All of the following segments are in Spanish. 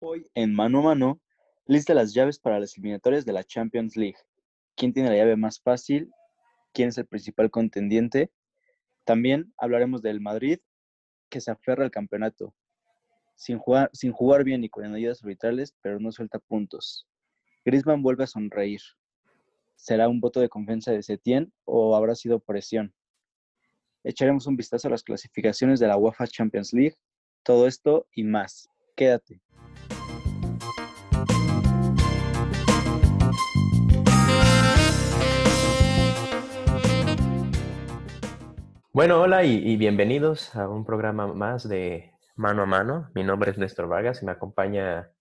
Hoy en mano a mano, lista las llaves para las eliminatorias de la Champions League. ¿Quién tiene la llave más fácil? ¿Quién es el principal contendiente? También hablaremos del Madrid, que se aferra al campeonato, sin jugar, bien y con ayudas arbitrales, pero no suelta puntos. Griezmann vuelve a sonreír. ¿Será un voto de confianza de Setién o habrá sido presión? Echaremos un vistazo a las clasificaciones de la UEFA Champions League, todo esto y más. Quédate. Bueno, hola y, bienvenidos a un programa más de Mano a Mano. Mi nombre es Néstor Vargas y me acompaña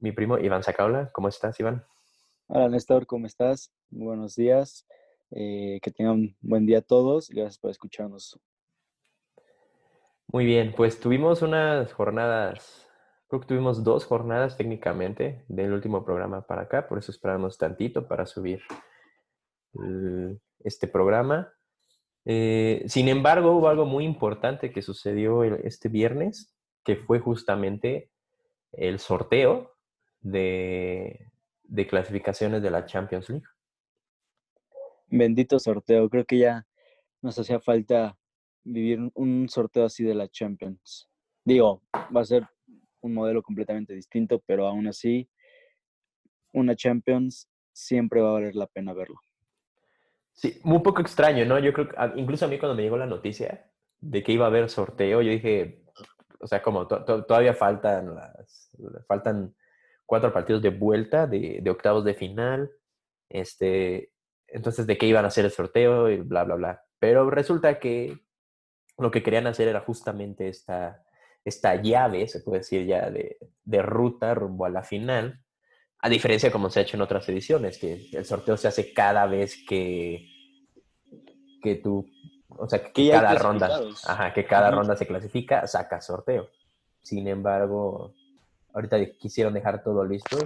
mi primo Iván Sacaula. ¿Cómo estás, Iván? Hola, Néstor, ¿cómo estás? buenos días. Eh, que tengan un buen día a todos. Gracias por escucharnos. Muy bien, pues tuvimos unas jornadas, creo que tuvimos dos jornadas técnicamente del último programa para acá, por eso esperamos tantito para subir este programa. Eh, sin embargo, hubo algo muy importante que sucedió este viernes, que fue justamente el sorteo de, clasificaciones de la Champions League. Bendito sorteo, creo que ya nos hacía falta vivir un sorteo así de la Champions. Digo, va a ser un modelo completamente distinto, pero aún así, una Champions siempre va a valer la pena verlo. Sí, un poco extraño, ¿no? Yo creo que incluso a mí cuando me llegó la noticia de que iba a haber sorteo, yo dije, o sea, como todavía faltan las, faltan cuatro partidos de vuelta de, octavos de final, este, entonces de qué iban a hacer el sorteo y bla, bla, bla. Pero resulta que lo que querían hacer era justamente esta, esta llave, se puede decir ya, de, de ruta rumbo a la final, a diferencia de como se ha hecho en otras ediciones, que el sorteo se hace cada vez que, que tú, o sea, que, cada ronda, ajá, que cada ronda se clasifica, saca sorteo. Sin embargo, ahorita quisieron dejar todo listo,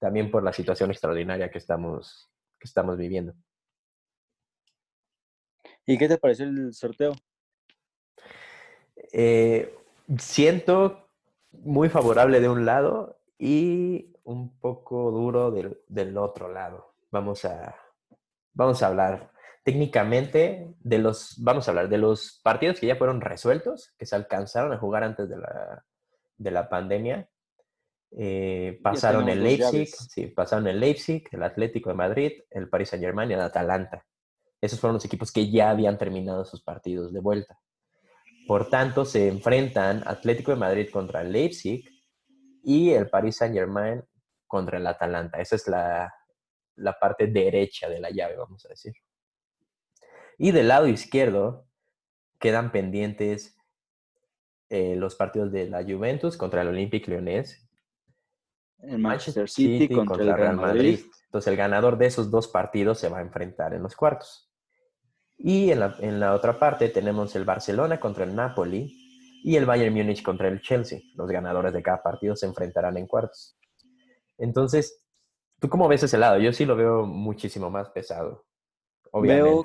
también por la situación extraordinaria que estamos, que estamos viviendo. ¿Y qué te pareció el sorteo? Eh, siento muy favorable de un lado y un poco duro del, del otro lado. Vamos a, vamos a hablar técnicamente de los, vamos a hablar de los partidos que ya fueron resueltos, que se alcanzaron a jugar antes de la, de la pandemia. Eh, pasaron el Leipzig, sí, pasaron el Leipzig, el Atlético de Madrid, el Paris Saint Germain y el Atalanta. Esos fueron los equipos que ya habían terminado sus partidos de vuelta. Por tanto, se enfrentan Atlético de Madrid contra el Leipzig y el Paris Saint Germain contra el Atalanta. Esa es la, parte derecha de la llave, vamos a decir. Y del lado izquierdo quedan pendientes eh, los partidos de la Juventus contra el Olympique Lyonnais. El Manchester City, contra, el Real Madrid. Entonces el ganador de esos dos partidos se va a enfrentar en los cuartos. Y en la, en la otra parte tenemos el Barcelona contra el Napoli y el Bayern Múnich contra el Chelsea. Los ganadores de cada partido se enfrentarán en cuartos. Entonces, ¿tú cómo ves ese lado? Yo sí lo veo muchísimo más pesado, obviamente. Veo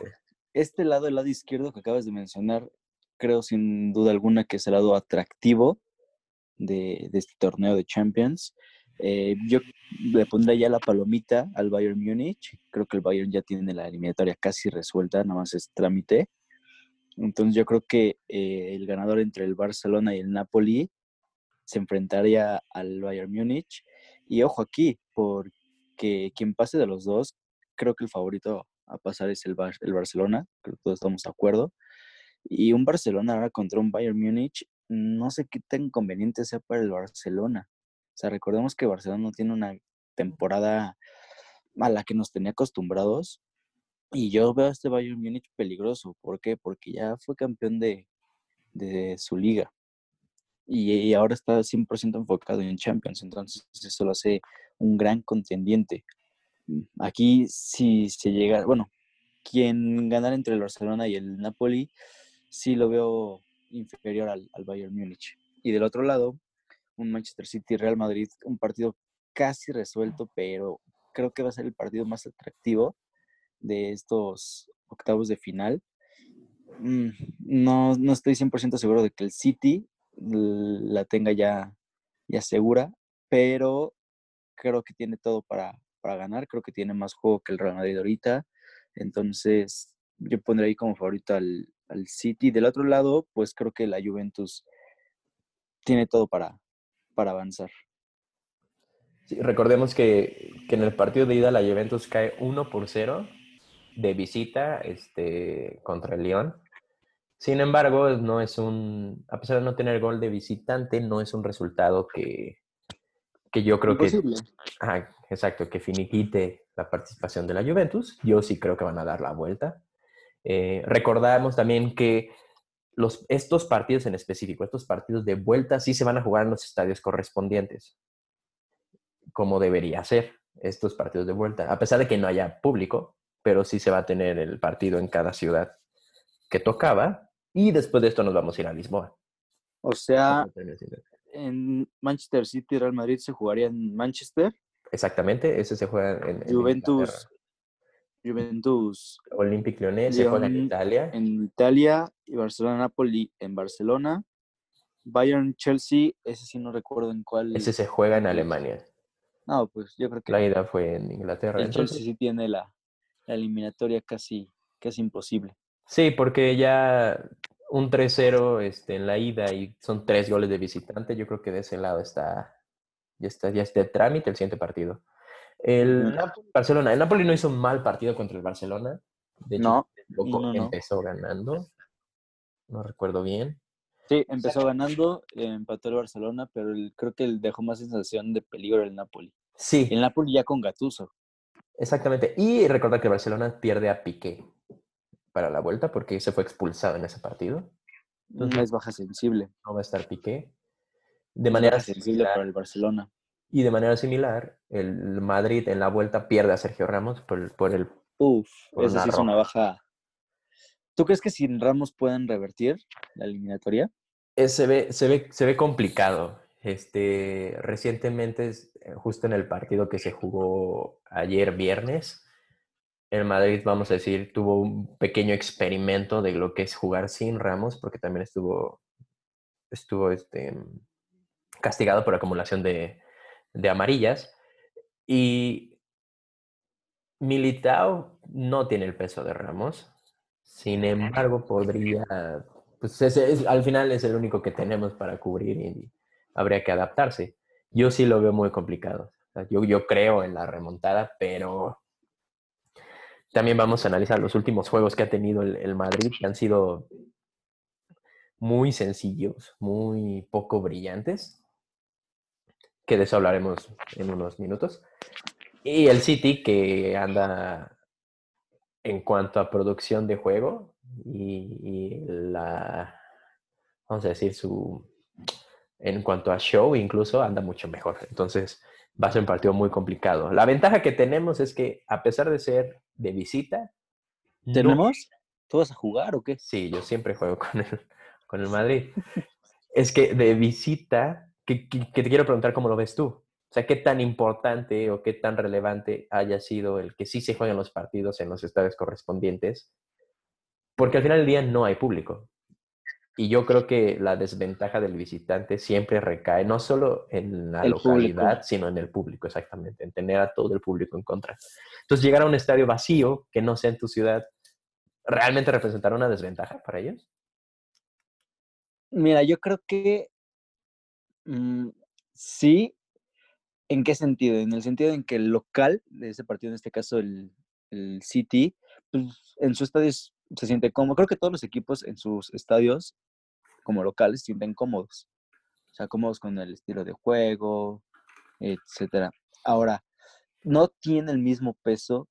este lado, el lado izquierdo que acabas de mencionar, creo sin duda alguna que es el lado atractivo de, este torneo de Champions. Eh, yo le pondré ya la palomita al Bayern Múnich. Creo que el Bayern ya tiene la eliminatoria casi resuelta, nada más es trámite. Entonces yo creo que eh, el ganador entre el Barcelona y el Napoli se enfrentaría al Bayern Múnich y ojo aquí, porque quien pase de los dos, creo que el favorito a pasar es el, el Barcelona, creo que todos estamos de acuerdo. Y un Barcelona ahora contra un Bayern Múnich, no sé qué tan conveniente sea para el Barcelona. O sea, recordemos que Barcelona no tiene una temporada a la que nos tenía acostumbrados. Y yo veo a este Bayern Múnich peligroso. ¿Por qué? Porque ya fue campeón de, de su liga y, ahora está 100% enfocado en Champions, entonces eso lo hace un gran contendiente. Mm, aquí si se llega, bueno, quien ganar entre el Barcelona y el Napoli, sí lo veo inferior al, Bayern Múnich. Y del otro lado, un Manchester City Real Madrid, un partido casi resuelto, pero creo que va a ser el partido más atractivo de estos octavos de final. Mm, no, no estoy 100% seguro de que el City la tenga ya, ya segura. pero creo que tiene todo para, para ganar, creo que tiene más juego que el Real Madrid ahorita, entonces yo pondré ahí como favorito al, al City. Del otro lado, pues creo que la Juventus tiene todo para, para avanzar. recordemos que, que, en el partido de ida la Juventus cae 1 por 0 de visita este, contra el León. Sin embargo, no es un, a pesar de no tener gol de visitante, no es un resultado que, que yo creo Imposible. que... exacto, que finiquite la participación de la Juventus. Yo sí creo que van a dar la vuelta. Eh, recordamos también que los, estos partidos en específico, estos partidos de vuelta, sí se van a jugar en los estadios correspondientes, como debería ser estos partidos de vuelta, a pesar de que no haya público, pero sí se va a tener el partido en cada ciudad que tocaba y después de esto nos vamos a ir a Lisboa. O sea, en Manchester City Real Madrid se jugaría en Manchester. Exactamente, ese se juega en, Juventus. Juventus. Olympic Lyonnais se juega en Italia. En Italia y Barcelona Napoli en Barcelona. Bayern Chelsea, ese sí no recuerdo en cuál. Ese se juega en Alemania. No, pues yo creo que. La ida fue en Inglaterra. El Chelsea sí tiene la, la eliminatoria casi, casi imposible. Sí, porque ya un 3-0 este, en la ida y son tres goles de visitante, yo creo que de ese lado está, ya está, ya está de trámite el siguiente partido. El Barcelona, el Napoli no hizo un mal partido contra el Barcelona. De hecho, no, empezó ganando. No recuerdo bien. Sí, empezó ganando, empató el Barcelona, pero creo que dejó más sensación de peligro el Napoli. Sí. El Napoli ya con Gatuso. Exactamente. Y recordar que Barcelona pierde a Piqué para la vuelta porque se fue expulsado en ese partido. no es baja sensible. No va a estar Piqué. De manera sensible para el Barcelona. Y de manera similar, el Madrid en la vuelta pierde a Sergio Ramos por, por el... Uf, esa sí es una baja. ¿Tú crees que sin Ramos pueden revertir la eliminatoria? se, ve, se, ve, se ve complicado. Este, recientemente, eh, justo en el partido que se jugó ayer viernes, el Madrid, vamos a decir, tuvo un pequeño experimento de lo que es jugar sin Ramos, porque también estuvo, estuvo este, castigado por acumulación de, de amarillas. Y Militao no tiene el peso de Ramos. Sin embargo, podría, pues al final es el único que tenemos para cubrir y habría que adaptarse. Yo sí lo veo muy complicado. yo, yo creo en la remontada, pero también vamos a analizar los últimos juegos que ha tenido el, Madrid, que han sido muy sencillos, muy poco brillantes, que de eso hablaremos en unos minutos. Y el City, que anda en cuanto a producción de juego y, la, vamos a decir, su, en cuanto a show incluso, anda mucho mejor. Entonces, va a ser un partido muy complicado. La ventaja que tenemos es que, a pesar de ser de visita. ¿Tenemos? ¿Tú vas a jugar o qué? Sí, yo siempre juego con el, con el Madrid. es que de visita, que, te quiero preguntar cómo lo ves tú. O sea, ¿qué tan importante o qué tan relevante haya sido el que sí se jueguen los partidos en los estadios correspondientes? Porque al final del día no hay público. Y yo creo que la desventaja del visitante siempre recae no solo en la localidad, sino en el público, exactamente, en tener a todo el público en contra. Entonces, llegar a un estadio vacío que no sea en tu ciudad, ¿realmente representará una desventaja para ellos? Mira, yo creo que mm, sí. ¿En qué sentido? En el sentido en que el local de ese partido, en este caso el, el City, pues, en su estadio se siente cómodo. Creo que todos los equipos en sus estadios, como locales, se sienten cómodos. O sea, cómodos con el estilo de juego, etcétera. Ahora, no tiene el mismo peso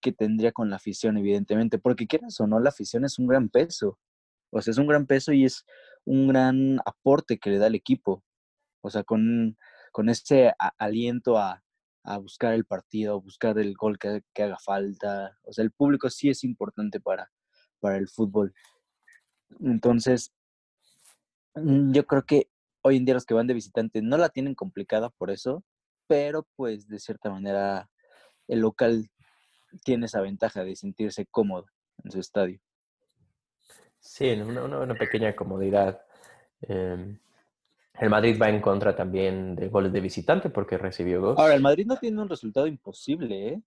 que tendría con la afición, evidentemente, porque quieras o no, la afición es un gran peso. O sea, es un gran peso y es un gran aporte que le da el equipo. O sea, con, con ese aliento a, a buscar el partido, a buscar el gol que, haga falta. O sea, el público sí es importante para, para el fútbol. Entonces, mm, yo creo que hoy en día los que van de visitante no la tienen complicada por eso, pero pues de cierta manera el local tiene esa ventaja de sentirse cómodo en su estadio. Sí, una, una, pequeña comodidad. Em, El Madrid va en contra también de goles de visitante porque recibió dos. Ahora, el Madrid no tiene un resultado imposible, ¿eh?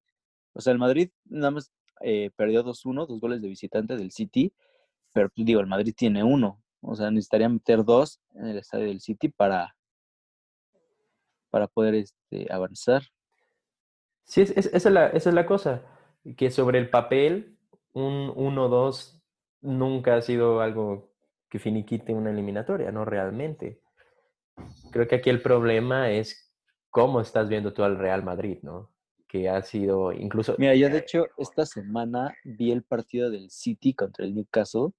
O sea, el Madrid nada más eh, perdió 2-1, dos goles de visitante del City, pero pues, digo, el Madrid tiene uno. O sea, necesitaría meter dos en el estadio del City para, para poder este, avanzar. Sí, esa, es la, esa es la cosa, que sobre el papel un 1-2 nunca ha sido algo que finiquite una eliminatoria, no realmente. Creo que aquí el problema es cómo estás viendo tú al Real Madrid, ¿no? Que ha sido incluso... Mira, yo de hecho esta semana vi el partido del City contra el Newcastle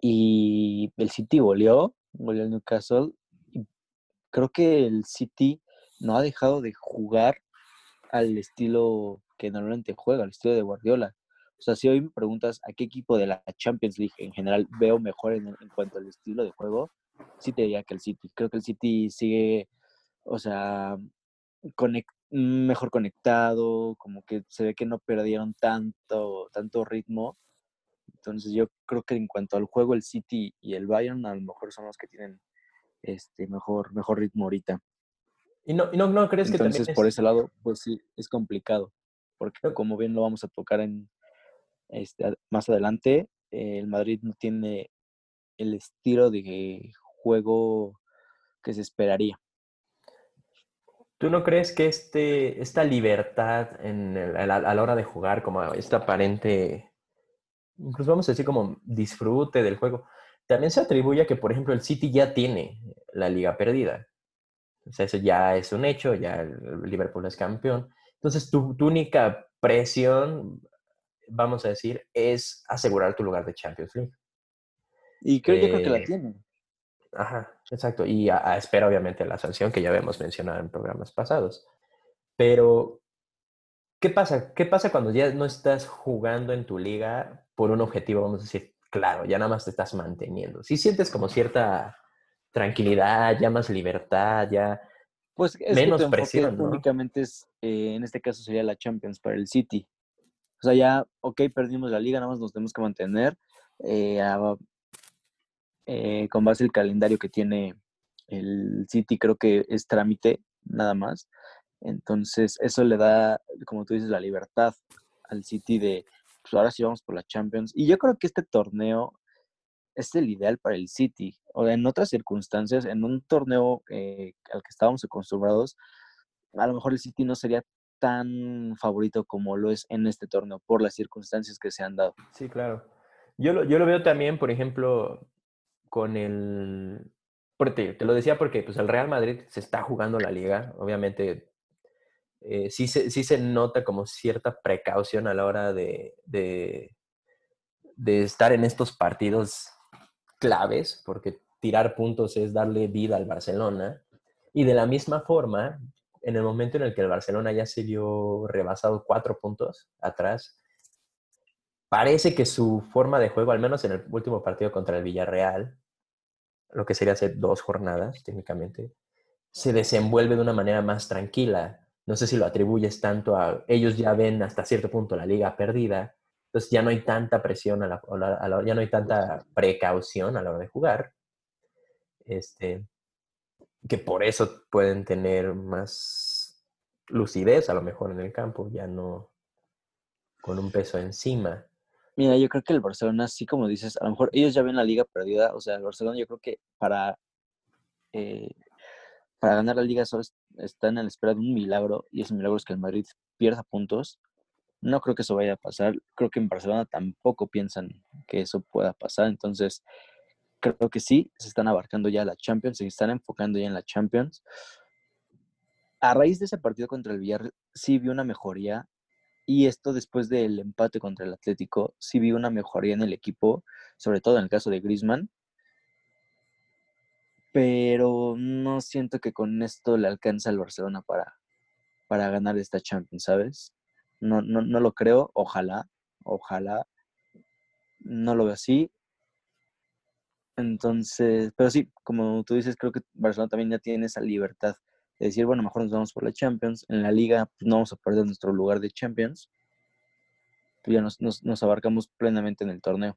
y el City goleó, goleó el Newcastle y creo que el City no ha dejado de jugar al estilo que normalmente juega, al estilo de Guardiola. O sea, si hoy me preguntas a qué equipo de la Champions League en general veo mejor en, cuanto al estilo de juego, sí te diría que el City. Creo que el City sigue, o sea, mejor conectado, como que se ve que no perdieron tanto, tanto ritmo. Entonces yo creo que en cuanto al juego, el City y el Bayern a lo mejor son los que tienen este mejor, mejor ritmo ahorita. ¿Y no, no, no crees que también por ese lado, pues sí, es complicado. Porque como bien lo vamos a tocar en, este, más adelante, el Madrid no tiene el estilo de juego que se esperaría. ¿Tú no crees que este, esta libertad en a, la, hora de jugar, como esta aparente, incluso vamos a decir como disfrute del juego, también se atribuye a que, por ejemplo, el City ya tiene la liga perdida? O sea, eso ya es un hecho, ya el Liverpool es campeón. Entonces, tu, tu única presión vamos a decir, es asegurar tu lugar de Champions League. Y creo, yo creo que la eh, tienen. Ajá, exacto. Y a, espera, obviamente, la sanción que ya habíamos mencionado en programas pasados. Pero, ¿qué pasa? ¿Qué pasa cuando ya no estás jugando en tu liga por un objetivo, vamos a decir, claro, ya nada más te estás manteniendo? Si sientes como cierta tranquilidad, ya más libertad, ya pues menos presión. Únicamente es, eh, en este caso sería la Champions para el City. O sea, ya, ok, perdimos la liga, nada más nos tenemos que mantener eh, eh, con base el calendario que tiene el City, creo que es trámite nada más. Entonces, eso le da, como tú dices, la libertad al City de, pues ahora sí vamos por la Champions. Y yo creo que este torneo es el ideal para el City. O en otras circunstancias, en un torneo eh, al que estábamos acostumbrados, a lo mejor el City no sería tan favorito como lo es en este torneo por las circunstancias que se han dado. Sí, claro. Yo lo, yo lo veo también, por ejemplo, con el... Te, te lo decía porque pues, el Real Madrid se está jugando la liga. Obviamente, eh, sí, se, sí se nota como cierta precaución a la hora de, de, de estar en estos partidos claves, porque tirar puntos es darle vida al Barcelona. Y de la misma forma, en el momento en el que el Barcelona ya se vio rebasado cuatro puntos atrás, parece que su forma de juego, al menos en el último partido contra el Villarreal, lo que sería hace dos jornadas técnicamente, se desenvuelve de una manera más tranquila. No sé si lo atribuyes tanto a ellos ya ven hasta cierto punto la liga perdida, entonces ya no hay tanta presión, a la, ya no hay tanta precaución a la hora de jugar. Este, que por eso pueden tener más lucidez a lo mejor en el campo, ya no con un peso encima. Mira, yo creo que el Barcelona, así como dices, a lo mejor ellos ya ven la liga perdida, o sea, el Barcelona yo creo que para, eh, para ganar la liga solo están en la espera de un milagro, y ese milagro es que el Madrid pierda puntos. No creo que eso vaya a pasar, creo que en Barcelona tampoco piensan que eso pueda pasar, entonces creo que sí, se están abarcando ya la Champions, se están enfocando ya en la Champions. A raíz de ese partido contra el Villarreal, sí vi una mejoría. Y esto después del empate contra el Atlético, sí vi una mejoría en el equipo, sobre todo en el caso de Griezmann. Pero no siento que con esto le alcanza al Barcelona para, para ganar esta Champions, ¿sabes? No, no, no lo creo, ojalá, ojalá. No lo veo así. Entonces, pero sí, como tú dices, creo que Barcelona también ya tiene esa libertad de decir, bueno, mejor nos vamos por la Champions. En la liga pues, no vamos a perder nuestro lugar de Champions. Pues, ya nos, nos, abarcamos plenamente en el torneo.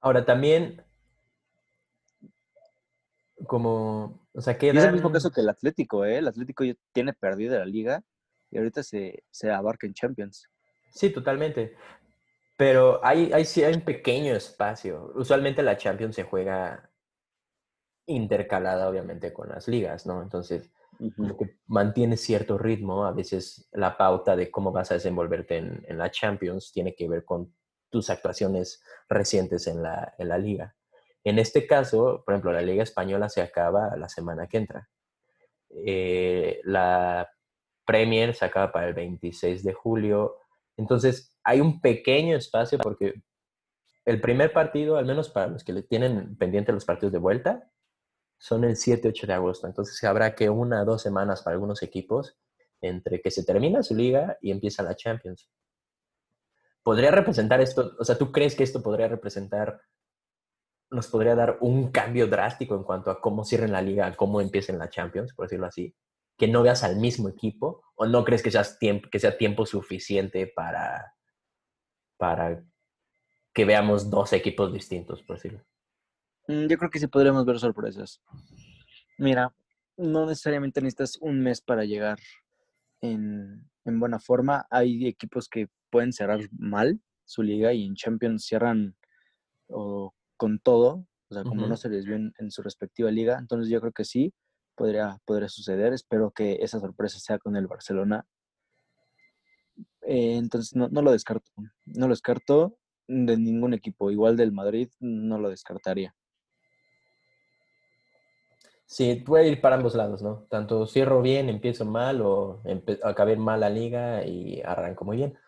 Ahora también, como, o sea, Y es el mismo quedan... caso que el Atlético, ¿eh? El Atlético ya tiene perdida la liga y ahorita se, se abarca en Champions. Sí, totalmente. Pero hay, hay, sí hay un pequeño espacio. Usualmente la Champions se juega intercalada, obviamente, con las ligas, ¿no? Entonces, como que mantiene cierto ritmo. A veces la pauta de cómo vas a desenvolverte en, en la Champions tiene que ver con tus actuaciones recientes en la, en la liga. En este caso, por ejemplo, la Liga Española se acaba la semana que entra. Eh, la Premier se acaba para el 26 de julio. Entonces, hay un pequeño espacio porque el primer partido, al menos para los que le tienen pendiente los partidos de vuelta, son el 7-8 de agosto. Entonces, habrá que una o dos semanas para algunos equipos entre que se termina su liga y empieza la Champions. ¿Podría representar esto? O sea, ¿tú crees que esto podría representar, nos podría dar un cambio drástico en cuanto a cómo cierren la liga, cómo empiecen la Champions, por decirlo así? Que no veas al mismo equipo, o no crees que, seas tiempo, que sea tiempo suficiente para, para que veamos dos equipos distintos, por decirlo. Mm, Yo creo que sí podríamos ver sorpresas. Mira, no necesariamente necesitas un mes para llegar en, en buena forma. Hay equipos que pueden cerrar mal su liga y en Champions cierran o con todo, o sea, como no se les vio en, en su respectiva liga. Entonces yo creo que sí, podría, podría suceder. Espero que esa sorpresa sea con el Barcelona. Eh, entonces no, no lo descarto. No lo descarto de ningún equipo. Igual del Madrid, no lo descartaría. Sí, puede ir para ambos lados, ¿no? Tanto cierro bien, empiezo mal, o empe- acabé mal la liga y arranco muy bien.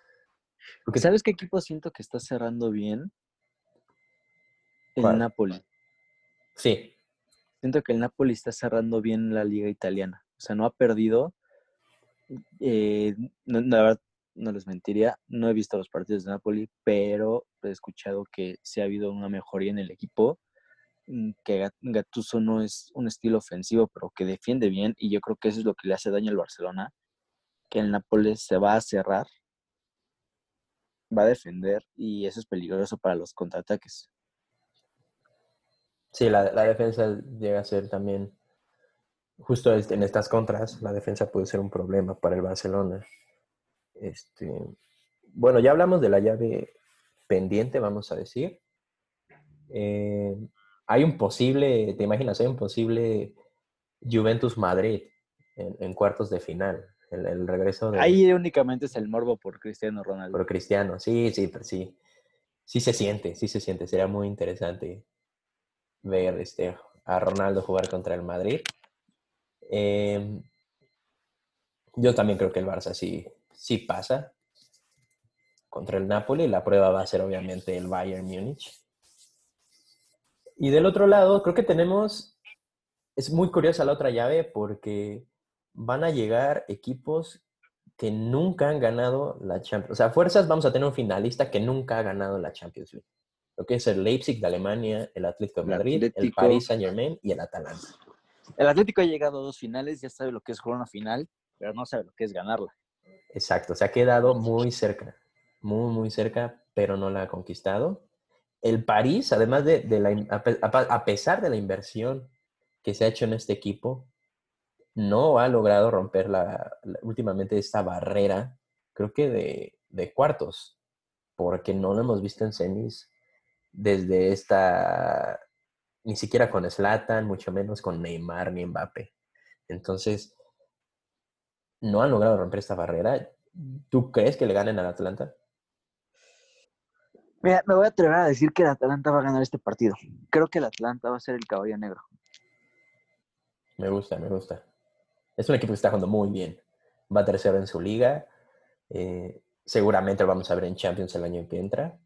Porque, ¿Sabes qué equipo siento que está cerrando bien? El ¿Cuál? Napoli. sí, Siento que el Napoli está cerrando bien la liga italiana. O sea, no ha perdido. Eh, no- la verdad, no les mentiría. No he visto los partidos de Napoli, pero he escuchado que sí ha habido una mejoría en el equipo. Mm, Que Gat- Gattuso no es un estilo ofensivo, pero que defiende bien. Y yo creo que eso es lo que le hace daño al Barcelona. Que el Napoli se va a cerrar, va a defender, y eso es peligroso para los contraataques. sí, la, defensa llega a ser también, justo en estas contras, la defensa puede ser un problema para el Barcelona. Este, bueno, ya hablamos de la llave pendiente, vamos a decir. Eh, hay un posible, ¿te imaginas? Hay un posible Juventus Madrid en, en cuartos de final. El, el regreso de Ahí únicamente es el morbo por Cristiano Ronaldo. por Cristiano. Sí, sí, pero sí. Sí se siente, sí se siente. Sería muy interesante ver este, a Ronaldo jugar contra el Madrid. Eh, yo también creo que el Barça sí, sí pasa contra el Napoli. La prueba va a ser obviamente el Bayern Múnich. Y del otro lado, creo que tenemos, es muy curiosa la otra llave porque van a llegar equipos que nunca han ganado la Champions. O sea, fuerzas vamos a tener un finalista que nunca ha ganado la Champions League. Lo que es el Leipzig de Alemania, el Atlético de El Madrid, el Atlético. Paris Saint Germain y el Atalanta. El Atlético ha llegado a dos finales, ya sabe lo que es jugar una final, pero no sabe lo que es ganarla. Exacto, se ha quedado muy cerca, muy, muy cerca, pero no la ha conquistado. El París, además de, la, a pesar de la inversión que se ha hecho en este equipo, no ha logrado romper la, últimamente esta barrera, creo que de, cuartos, porque no lo hemos visto en semis desde esta, ni siquiera con Zlatan, mucho menos con Neymar ni Mbappé. Entonces, no han logrado romper esta barrera. ¿Tú crees que le ganen al Atlanta? Me voy a atrever a decir que el Atalanta va a ganar este partido. Creo que el Atlanta va a ser el caballo negro. Me gusta, me gusta. Es un equipo que está jugando muy bien. Va tercero en su liga. eh, seguramente lo vamos a ver en Champions el año que entra.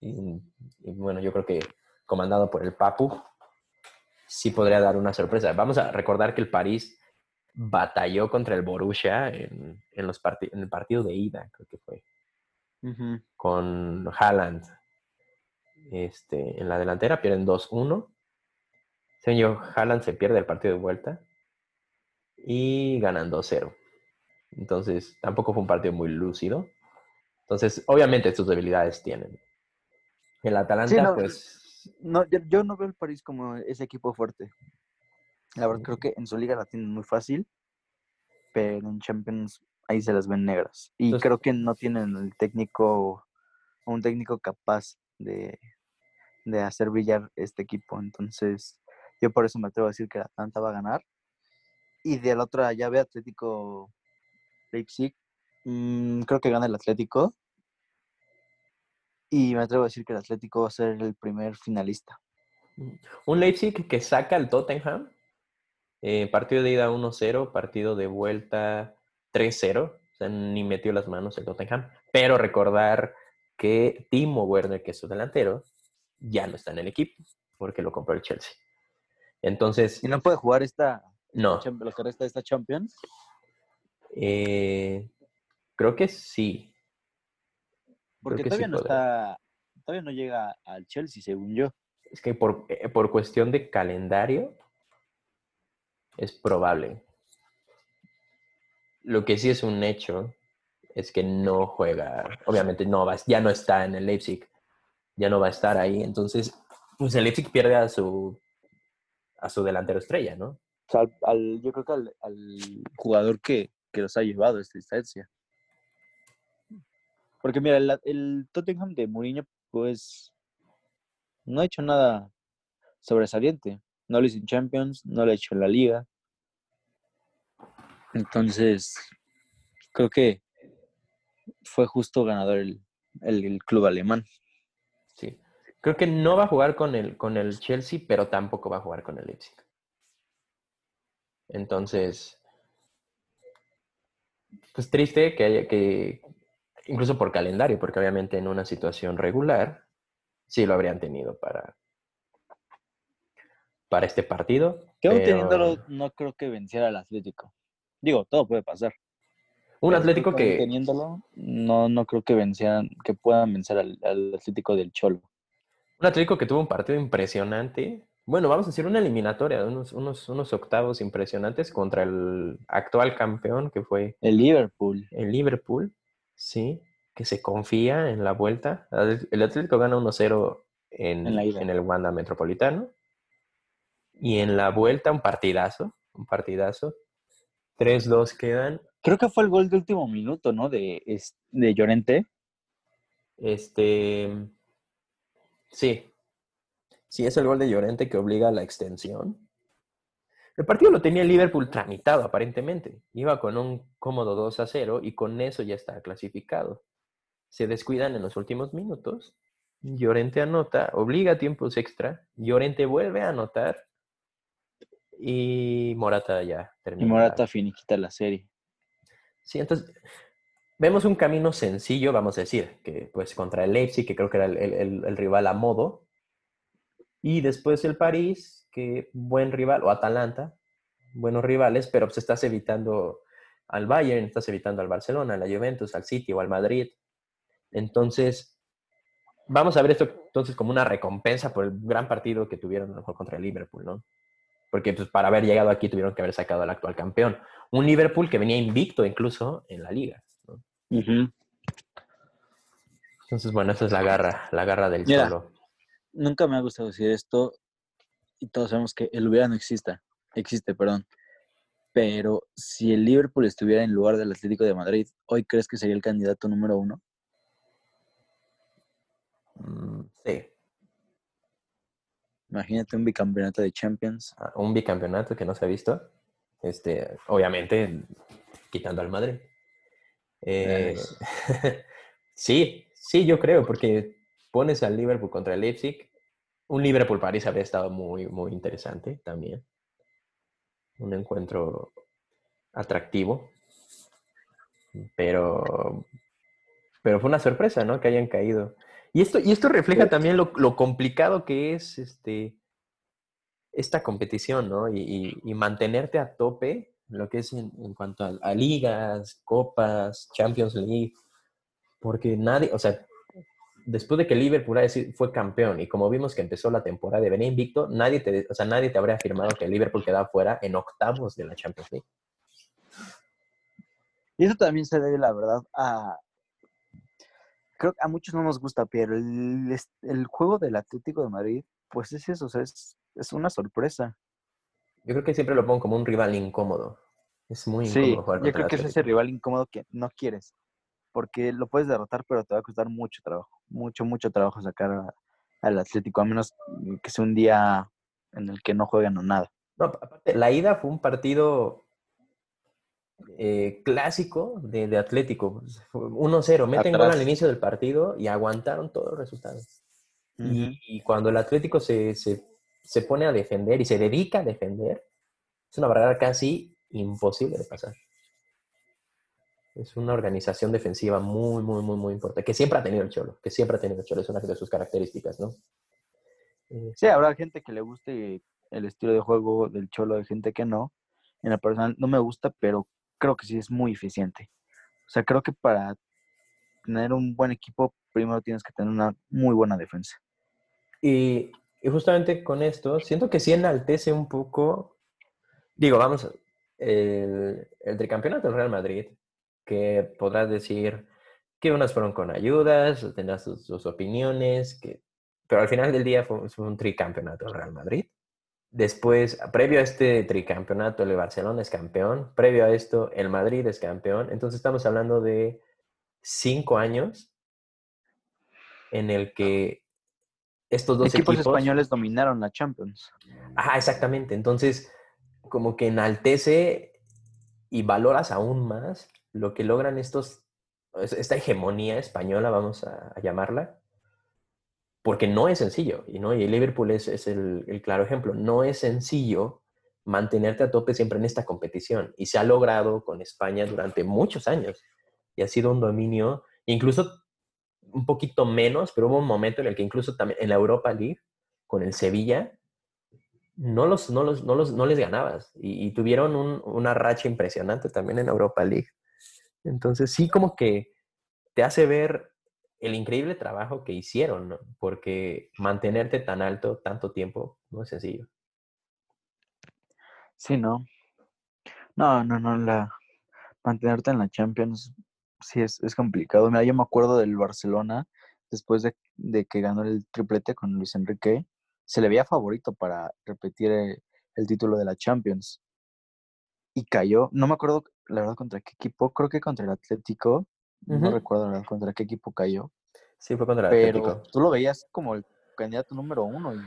Y, bueno, yo creo que comandado por el Papu, sí podría dar una sorpresa. Vamos a recordar que el París batalló contra el Borussia en, en los en el partido de ida, creo que fue, con Haaland este, en la delantera, pierden 2-1. Según yo, Haaland se pierde el partido de vuelta y ganan 2-0. Entonces, tampoco fue un partido muy lúcido. Entonces, obviamente sus debilidades tienen. El Atalanta, Sí, no, pues, No, yo, yo no veo el París como ese equipo fuerte. La verdad creo que en su liga la tienen muy fácil, pero en Champions ahí se las ven negras. Y Entonces- creo que no tienen el técnico, un técnico capaz de, de hacer brillar este equipo. Entonces, yo por eso me atrevo a decir que la Atlanta va a ganar. Y de la otra llave, Atlético Leipzig, mm, creo que gana el Atlético. Y me atrevo a decir que el Atlético va a ser el primer finalista. Un Leipzig que saca al Tottenham. eh, partido de ida 1-0, partido de vuelta 3-0. O sea, ni metió las manos el Tottenham. Pero recordar que Timo Werner, que es su delantero, ya no está en el equipo porque lo compró el Chelsea. Entonces, Y no puede jugar esta, no. Lo que resta de esta Champions. eh, creo que sí. Porque que sí todavía no podrá. está, todavía no llega al Chelsea, según yo. Es que por, eh, por cuestión de calendario es probable. Lo que sí es un hecho es que no juega, obviamente no va, ya no está en el Leipzig, ya no va a estar ahí, entonces pues el Leipzig pierde a su a su delantero estrella, ¿no? Yo creo que al, al jugador que, que los ha llevado a esta instancia. Porque mira, el, el Tottenham de Mourinho, pues, no ha hecho nada sobresaliente. No lo hizo en Champions, no lo ha hecho en la Liga. Entonces, creo que fue justo ganador el, el- el club alemán. Sí. Creo que no va a jugar con el, con el Chelsea, pero tampoco va a jugar con el Leipzig. Entonces, pues triste que haya que, incluso por calendario, porque obviamente en una situación regular, sí lo habrían tenido para, para este partido. Que aún pero teniéndolo, no creo que venciera al Atlético. Digo, todo puede pasar. Un Atlético que, teniéndolo, no, no creo que vencieran, que puedan vencer al, al Atlético del Cholo. un Atlético que tuvo un partido impresionante. Bueno, vamos a decir una eliminatoria, unos, unos, unos octavos impresionantes contra el actual campeón que fue El Liverpool. el Liverpool, sí, que se confía en la vuelta. El Atlético gana 1-0 en, en el Wanda Metropolitano. Y en la vuelta un partidazo, un partidazo. 3-2 quedan. Creo que fue el gol de último minuto, ¿no? De, de Llorente. Este, sí, sí, es el gol de Llorente que obliga a la extensión. El partido lo tenía el Liverpool tramitado, aparentemente. Iba con un cómodo 2 a 0 y con eso ya está clasificado. Se descuidan en los últimos minutos. Llorente anota, obliga a tiempos extra. Llorente vuelve a anotar. Y Morata ya Y termina. Morata finiquita la serie. Sí, entonces vemos un camino sencillo, vamos a decir, que pues contra el Leipzig, que creo que era el, el- el rival a modo, y después el París, que buen rival, o Atalanta, buenos rivales, pero pues estás evitando al Bayern, estás evitando al Barcelona, a la Juventus, al City o al Madrid. Entonces, vamos a ver esto entonces como una recompensa por el gran partido que tuvieron a lo mejor contra el Liverpool, ¿no? Porque pues, para haber llegado aquí tuvieron que haber sacado al actual campeón. Un Liverpool que venía invicto incluso en la liga. ¿no? Entonces, bueno, esa es la garra, la garra del Mira. solo. Nunca me ha gustado decir esto y todos sabemos que el hubiera no exista. Existe, perdón. Pero si el Liverpool estuviera en lugar del Atlético de Madrid, ¿hoy crees que sería el candidato número uno? Mm, sí, Imagínate un bicampeonato de Champions. Ah, un bicampeonato que no se ha visto. Este, obviamente, quitando al Madrid. Eh, sí, sí, yo creo, porque pones al Liverpool contra el Leipzig. Un Liverpool-París habría estado muy, muy interesante también. Un encuentro atractivo. Pero, pero fue una sorpresa, ¿no? Que hayan caído. Y esto, y esto refleja también lo, lo complicado que es este, esta competición, ¿no? Y, y- y mantenerte a tope, lo que es en, en cuanto a, a ligas, copas, Champions League, porque nadie, o sea, después de que Liverpool fue campeón y como vimos que empezó la temporada de venía invicto, nadie te, o sea, nadie te habría afirmado que Liverpool quedaba fuera en octavos de la Champions League. Y eso también se debe, la verdad, a... Creo que a muchos no nos gusta, pero el, el juego del Atlético de Madrid, pues es eso, o sea, es, es una sorpresa. yo creo que siempre lo pongo como un rival incómodo. Es muy Sí, incómodo jugar yo creo que es ese rival incómodo que no quieres, porque lo puedes derrotar, pero te va a costar mucho trabajo, mucho, mucho trabajo sacar a- al Atlético, a menos que sea un día en el que no jueguen o nada. No, aparte, la ida fue un partido eh, clásico de, de Atlético. Fue 1-0, meten gol Atrás. al inicio del partido y aguantaron todos los resultados. Y, Ujú. y cuando el Atlético se, se, se pone a defender y se dedica a defender, es una barrera casi imposible de pasar. Es una organización defensiva muy, muy, muy, muy importante, que siempre ha tenido el Cholo, que siempre ha tenido el Cholo, es una de sus características, ¿no? Eh, Sí, habrá gente que le guste el estilo de juego del Cholo, de gente que no. En la personal no me gusta, pero creo que sí es muy eficiente. O sea, creo que para tener un buen equipo, primero tienes que tener una muy buena defensa. Y, y justamente con esto, siento que sí enaltece un poco, digo, vamos, el, el tricampeonato del Real Madrid, que podrás decir que unas fueron con ayudas, tendrás sus, opiniones, que, pero al final del día fue, fue un tricampeonato del Real Madrid. Después, previo a este tricampeonato, el Barcelona es campeón. Previo a esto, el Madrid es campeón. Entonces estamos hablando de cinco años en el que estos dos equipos equipos... españoles dominaron la Champions. Ajá, exactamente. Entonces, como que enaltece y valoras aún más lo que logran estos, es- esta hegemonía española, vamos a, a llamarla, porque no es sencillo, y, ¿no? y Liverpool es, es el, claro ejemplo, no es sencillo mantenerte a tope siempre en esta competición, y se ha logrado con España durante muchos años, y ha sido un dominio, incluso un poquito menos, pero hubo un momento en el que incluso también en la Europa League, con el Sevilla, no, los, no, los, no, los, no les ganabas. Y, tuvieron un- una racha impresionante también en Europa League. Entonces sí como que te hace ver el increíble trabajo que hicieron, ¿no? porque mantenerte tan alto tanto tiempo no es sencillo. Sí, ¿no? No, no, no, la mantenerte en la Champions sí es, es complicado. Mira, yo me acuerdo del Barcelona, después de, que ganó el triplete con Luis Enrique, se le veía favorito para repetir eh, el título de la Champions. Y cayó, no me acuerdo la verdad contra qué equipo, creo que contra el Atlético, no recuerdo contra qué equipo cayó, Sí, fue contra el pero tú lo veías como el candidato número uno y,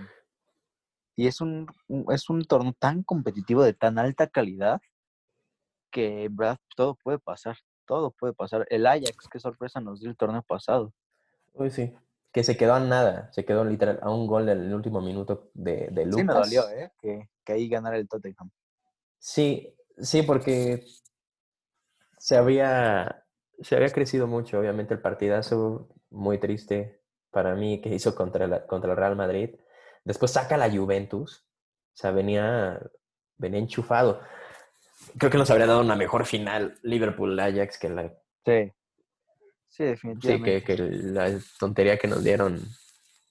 y es un, un- es un torneo tan competitivo de tan alta calidad que en verdad todo puede pasar, todo puede pasar. El Ajax, qué sorpresa nos dio el torneo pasado. Uy, sí. Que se quedó a nada, se quedó literal a un gol del último minuto de, de Lucas. Sí me dolió, ¿eh? Que, que ahí ganara el Tottenham. Sí, sí, porque se había, se había crecido mucho, obviamente, el partidazo, muy triste para mí que hizo contra, la- contra el Real Madrid. Después saca la Juventus, o sea, venía, venía enchufado. Creo que nos habría dado una mejor final Liverpool-Ajax que la Sí. Sí, Sí, definitivamente. que, que la tontería que nos dieron,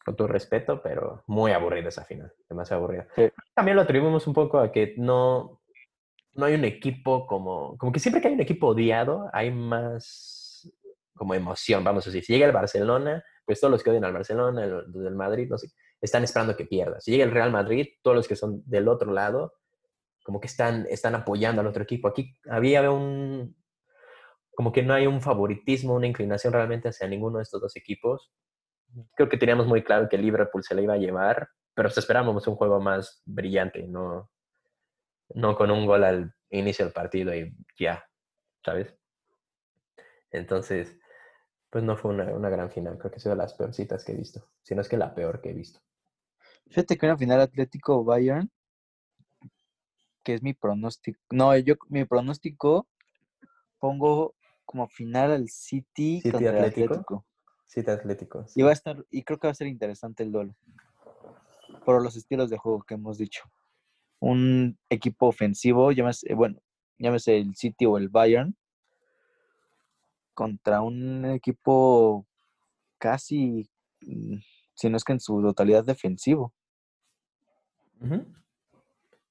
con todo respeto, pero muy aburrida esa final, demasiado aburrida. Sí. También lo atribuimos un poco a que no, no hay un equipo como, como que siempre que hay un equipo odiado, hay más como emoción, vamos a decir. Si llega el Barcelona, pues todos los que odian al Barcelona, el- del Madrid, no sé, están esperando que pierda. Si llega el Real Madrid, todos los que son del otro lado, como que están, están apoyando al otro equipo. Aquí había un, como que no hay un favoritismo, una inclinación realmente hacia ninguno de estos dos equipos. Creo que teníamos muy claro que Liverpool se la iba a llevar, pero esperábamos un juego más brillante, no, no con un gol al inicio del partido y ya, ¿sabes? Entonces, pues no fue una, una gran final, creo que ha sido de las peorcitas que he visto, si no es que la peor que he visto. Fíjate que una final Atlético Bayern, que es mi pronóstico. No, yo mi pronóstico pongo como final al City, City contra el Atlético. De Atlético. sí. Y va a estar, y creo que va a ser interesante el duelo. Por los estilos de juego que hemos dicho. Un equipo ofensivo, llámese, bueno, llámese el City o el Bayern, contra un equipo casi, mm, si no es que en su totalidad defensivo.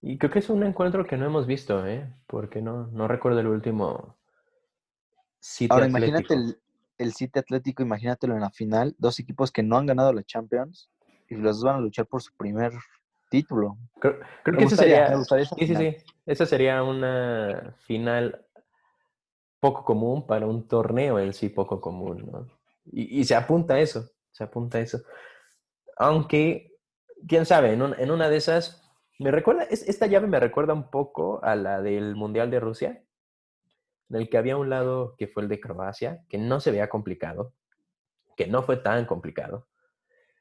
Y creo que es un encuentro que no hemos visto, ¿eh? Porque no, no recuerdo el último City Ahora Atlético. imagínate el, el City Atlético, imagínatelo en la final, dos equipos que no han ganado la Champions y los dos van a luchar por su primer título. Creo, creo Me que esa gustaría, sería. me gustaría esa Sí, sí, sí. Esa sería una final poco común para un torneo en sí poco común, ¿no? Y, y se apunta a eso, se apunta a eso. Aunque, quién sabe, en, un- en una de esas, me recuerda, es- esta llave me recuerda un poco a la del Mundial de Rusia, en el que había un lado que fue el de Croacia, que no se veía complicado, que no fue tan complicado,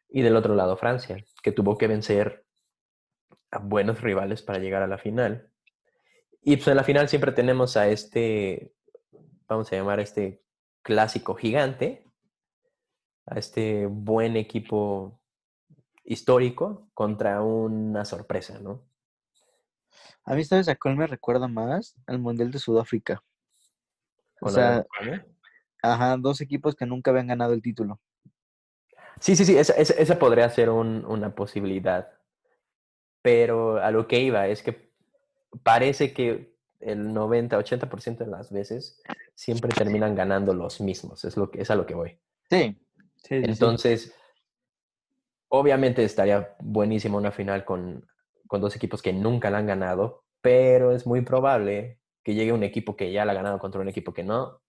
y del otro lado Francia, que tuvo que vencer a buenos rivales para llegar a la final. Y pues en la final siempre tenemos a este, vamos a llamar a este clásico gigante, a este buen equipo histórico contra una sorpresa, ¿no? A mí, ¿sabes a cuál me recuerda más? Al Mundial de Sudáfrica. O sea, España. ajá, dos equipos que nunca habían ganado el título. Sí, sí, sí, esa, esa- esa podría ser un- una posibilidad. Pero a lo que iba es que parece que el 90, 80% de las veces siempre terminan ganando los mismos. Es, lo que, es a lo que voy. Sí. sí, sí, sí. Entonces, obviamente estaría buenísimo una final con, con dos equipos que nunca la han ganado, pero es muy probable que llegue un equipo que ya la ha ganado contra un equipo que no,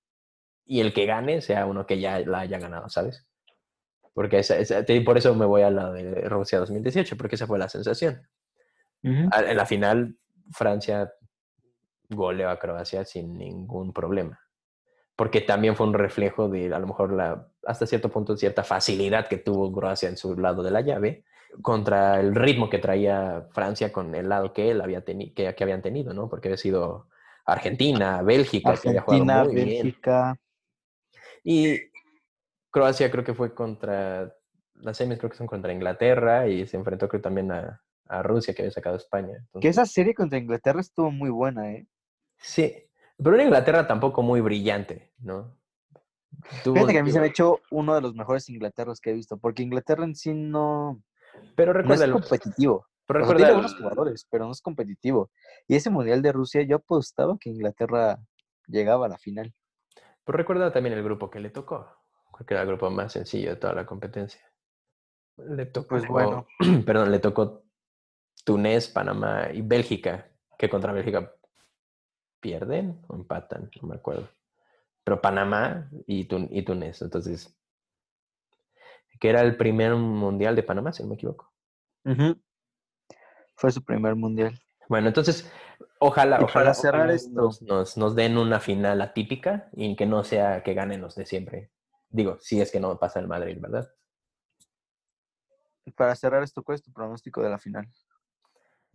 y el que gane sea uno que ya la haya ganado, ¿sabes? Porque esa, esa- por eso me voy a la de Rusia 2018, porque esa fue la sensación. En la final, Francia goleó a Croacia sin ningún problema. Porque también fue un reflejo de, a lo mejor, la, hasta cierto punto, cierta facilidad que tuvo Croacia en su lado de la llave contra el ritmo que traía Francia con el lado que él había tenido, que, que habían tenido, ¿no? Porque había sido Argentina, Bélgica, que había jugado Argentina, bien. Bélgica. Y Croacia creo que fue contra, las semis creo que son contra Inglaterra y se enfrentó creo también a, a Rusia que había sacado a España. Que esa serie contra Inglaterra estuvo muy buena, ¿eh? Sí, pero una Inglaterra tampoco muy brillante, ¿no? Tuvo- Fíjate que a mí se me ha hecho uno de los mejores Inglaterras que he visto, porque Inglaterra en sí no, Pero no es competitivo. pero recuerda tiene buenos jugadores, pero no es competitivo. Y ese Mundial de Rusia yo apostaba que Inglaterra llegaba a la final. pero recuerda también el grupo que le tocó, porque era el grupo más sencillo de toda la competencia. Le tocó, Pues bueno. perdón, le tocó Túnez, Panamá y Bélgica, que contra Bélgica pierden o empatan, no me acuerdo. Pero Panamá y, Tun- y Túnez, entonces, que era el primer mundial de Panamá, si no me equivoco. Fue su primer Mundial. Bueno, entonces, ojalá, Y ojalá, para cerrar ojalá esto- nos, nos, nos den una final atípica y que no sea que ganen los de siempre. Digo, si es que no pasa el Madrid, ¿verdad? Para cerrar esto, ¿cuál es tu pronóstico de la final?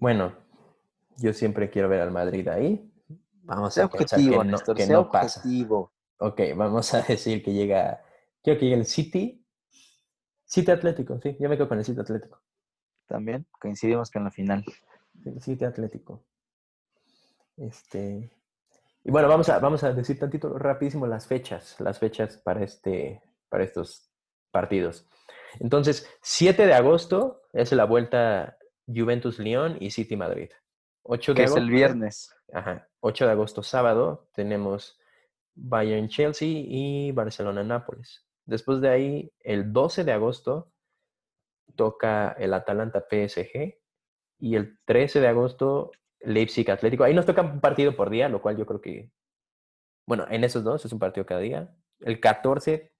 Bueno, yo siempre quiero ver al Madrid ahí. Vamos Sea a pensar objetivo, que no, Néstor, que sea no pasa. Ok, vamos a decir que llega. Quiero que llegue el City. City Atlético, sí, yo me quedo con el City Atlético. También coincidimos en la final. El City Atlético. Este. Y bueno, vamos a, vamos a decir tantito rapidísimo las fechas, las fechas para, este, para estos partidos. Entonces, 7 de agosto es la vuelta Juventus-León y City-Madrid. 8 de Que es agosto. el viernes. Ajá. 8 de agosto, sábado, tenemos Bayern Chelsea y Barcelona Nápoles. Después de ahí, el 12 de agosto, toca el Atalanta PSG. Y el 13 de agosto, Leipzig Atlético. Ahí nos toca un partido por día, lo cual yo creo que. Bueno, en esos dos es un partido cada día. El 14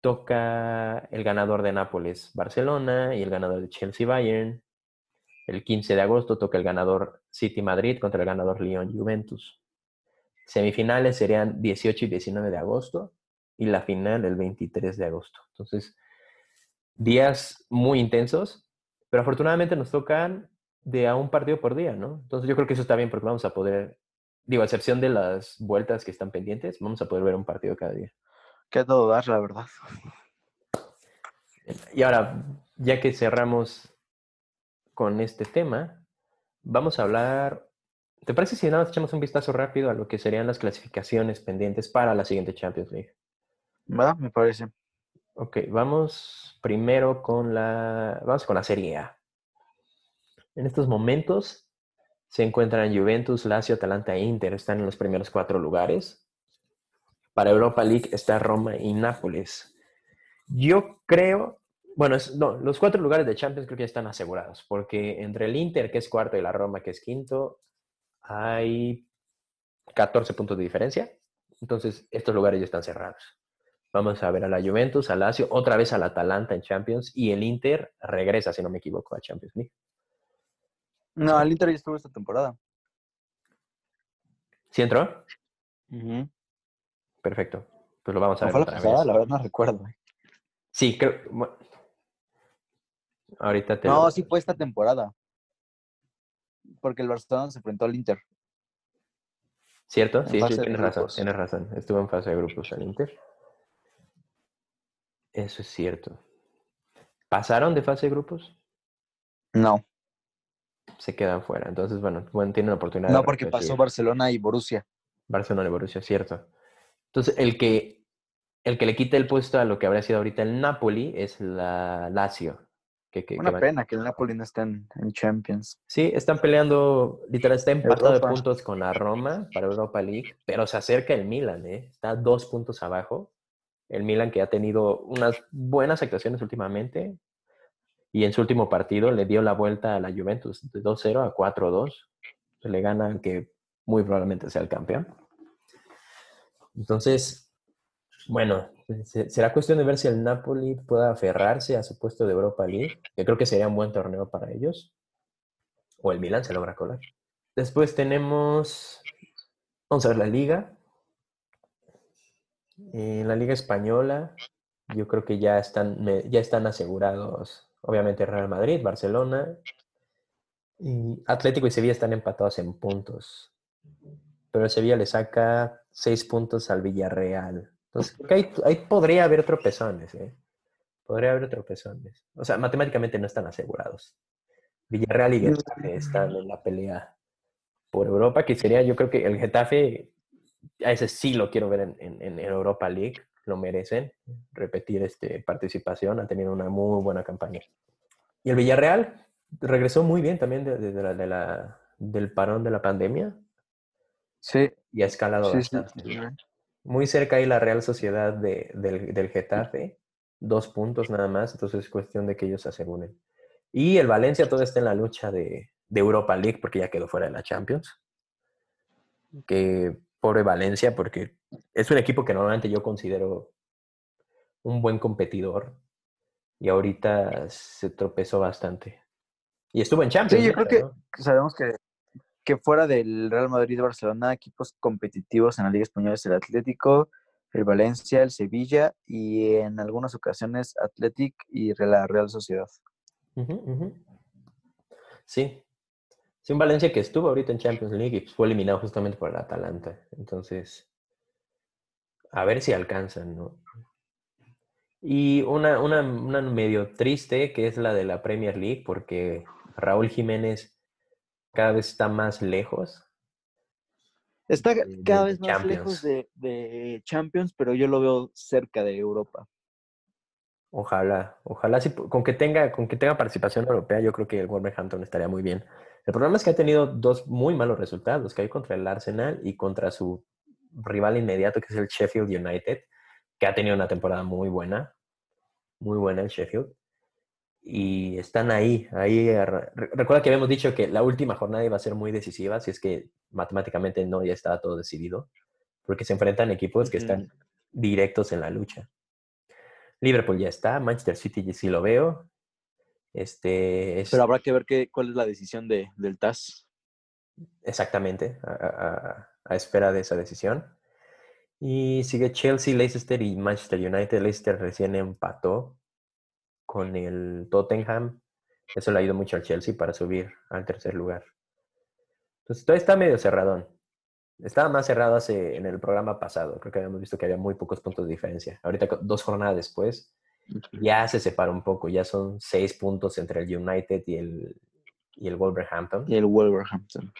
toca el ganador de Nápoles Barcelona y el ganador de Chelsea Bayern. El 15 de agosto toca el ganador City Madrid contra el ganador Lyon Juventus. Semifinales serían 18 y 19 de agosto y la final el 23 de agosto. Entonces, días muy intensos, pero afortunadamente nos tocan de a un partido por día, ¿no? Entonces yo creo que eso está bien porque vamos a poder, digo, a excepción de las vueltas que están pendientes, vamos a poder ver un partido cada día. Que todo dar, la verdad. Y ahora, ya que cerramos con este tema, vamos a hablar. ¿Te parece si nada más echamos un vistazo rápido a lo que serían las clasificaciones pendientes para la siguiente Champions League? ¿Verdad? Me parece. Ok, vamos primero con la. Vamos con la Serie A. En estos momentos se encuentran Juventus, Lazio, Atalanta e Inter. Están en los primeros cuatro lugares. Para Europa League está Roma y Nápoles. Yo creo Bueno, no, los cuatro lugares de Champions creo que ya están asegurados, porque entre el Inter, que es cuarto, y la Roma, que es quinto, hay 14 puntos de diferencia. Entonces, estos lugares ya están cerrados. Vamos a ver a la Juventus, a Lazio, otra vez al Atalanta en Champions, y el Inter regresa, si no me equivoco, a Champions League. No, el Inter ya estuvo esta temporada. ¿Sí entró? Perfecto. Pues lo vamos a ver. Fue la pasada, la verdad no recuerdo. Sí, creo. Ahorita te. No, sí fue esta temporada. Porque el Barcelona se enfrentó al Inter. ¿Cierto? sí, sí, tienes razón, tienes razón. Estuvo en fase de grupos al Inter. Eso es cierto. ¿Pasaron de fase de grupos? No. Se quedan fuera. Entonces, bueno, bueno tienen la oportunidad. No, porque pasó Barcelona y Borussia. Barcelona y Borussia, cierto. Entonces, el que, el que le quita el puesto a lo que habría sido ahorita el Napoli es la Lazio. Una pena que el Napoli no esté en, Champions. Sí, están peleando, literal, está empatado de puntos con la Roma para Europa League, pero se acerca el Milan, ¿eh? Está dos puntos abajo. El Milan que ha tenido unas buenas actuaciones últimamente y en su último partido le dio la vuelta a la Juventus de 2-0 a 4-2. Le gana que muy probablemente sea el campeón. Entonces, bueno, será cuestión de ver si el Napoli pueda aferrarse a su puesto de Europa League, que creo que sería un buen torneo para ellos. O el Milan se logra colar. Después tenemos, vamos a ver la liga. En la liga española, yo creo que ya están, ya están asegurados, obviamente Real Madrid, Barcelona, y Atlético y Sevilla están empatados en puntos. Pero Sevilla le saca seis puntos al Villarreal. Entonces, ahí, podría haber tropezones, ¿eh? Podría haber tropezones. O sea, matemáticamente no están asegurados. Villarreal y Getafe están en la pelea por Europa, que sería, yo creo que el Getafe, a ese sí lo quiero ver en, Europa League, lo merecen, repetir este, participación, han tenido una muy buena campaña. Y el Villarreal regresó muy bien también de, la, del parón de la pandemia. Sí. Y ha escalado bastante. Muy cerca ahí la Real Sociedad de, del, Getafe, dos puntos nada más, entonces es cuestión de que ellos se aseguren. Y el Valencia todo está en la lucha de, Europa League porque ya quedó fuera de la Champions. Que pobre Valencia porque es un equipo que normalmente yo considero un buen competidor y ahorita se tropezó bastante. Y estuvo en Champions. Sí, yo creo que sabemos que que fuera del Real Madrid y Barcelona, equipos competitivos en la Liga Española es el Atlético, el Valencia, el Sevilla y en algunas ocasiones Atlético y la Real Sociedad. Sí. Sí, un Valencia que estuvo ahorita en Champions League y fue eliminado justamente por el Atalanta. Entonces, a ver si alcanzan, ¿no? Y una, una, una medio triste que es la de la Premier League, porque Raúl Jiménez cada vez está más lejos. Está cada vez más lejos de, Champions, pero yo lo veo cerca de Europa. Ojalá, ojalá con que tenga, con que tenga participación europea, yo creo que el Wolverhampton estaría muy bien. El problema es que ha tenido dos muy malos resultados, que hay contra el Arsenal y contra su rival inmediato, que es el Sheffield United, que ha tenido una temporada muy buena, muy buena el Sheffield y están ahí, ahí. Recuerda que habíamos dicho que la última jornada iba a ser muy decisiva, si es que matemáticamente no ya estaba todo decidido, porque se enfrentan equipos que están directos en la lucha. Liverpool ya está, Manchester City sí lo veo. Este, Pero habrá que ver qué, cuál es la decisión de, del TAS. Exactamente, a, a, espera de esa decisión. Y sigue Chelsea, Leicester y Manchester United. Leicester recién empató con el Tottenham. Eso le ha ido mucho al Chelsea para subir al tercer lugar. Entonces, todo está medio cerradón. Estaba más cerrado hace, en el programa pasado. Creo que habíamos visto que había muy pocos puntos de diferencia. Ahorita, dos jornadas después, ya se separa un poco. Ya son seis puntos entre el United y el, y el Wolverhampton. Y el Wolverhampton.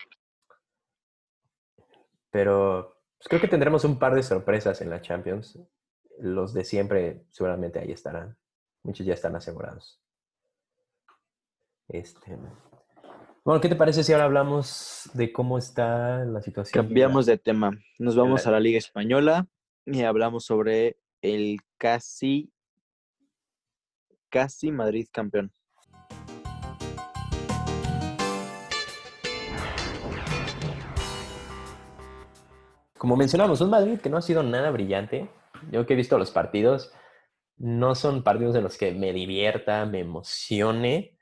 Pero pues, creo que tendremos un par de sorpresas en la Champions. Los de siempre seguramente ahí estarán. Muchos ya están asegurados. Este, bueno, ¿qué te parece si ahora hablamos de cómo está la situación? Cambiamos de tema. Nos vamos a la Liga Española y hablamos sobre el casi casi Madrid campeón. Como mencionamos, un Madrid que no ha sido nada brillante. Yo que he visto los partidos, no son partidos en los que me divierta, me emocione,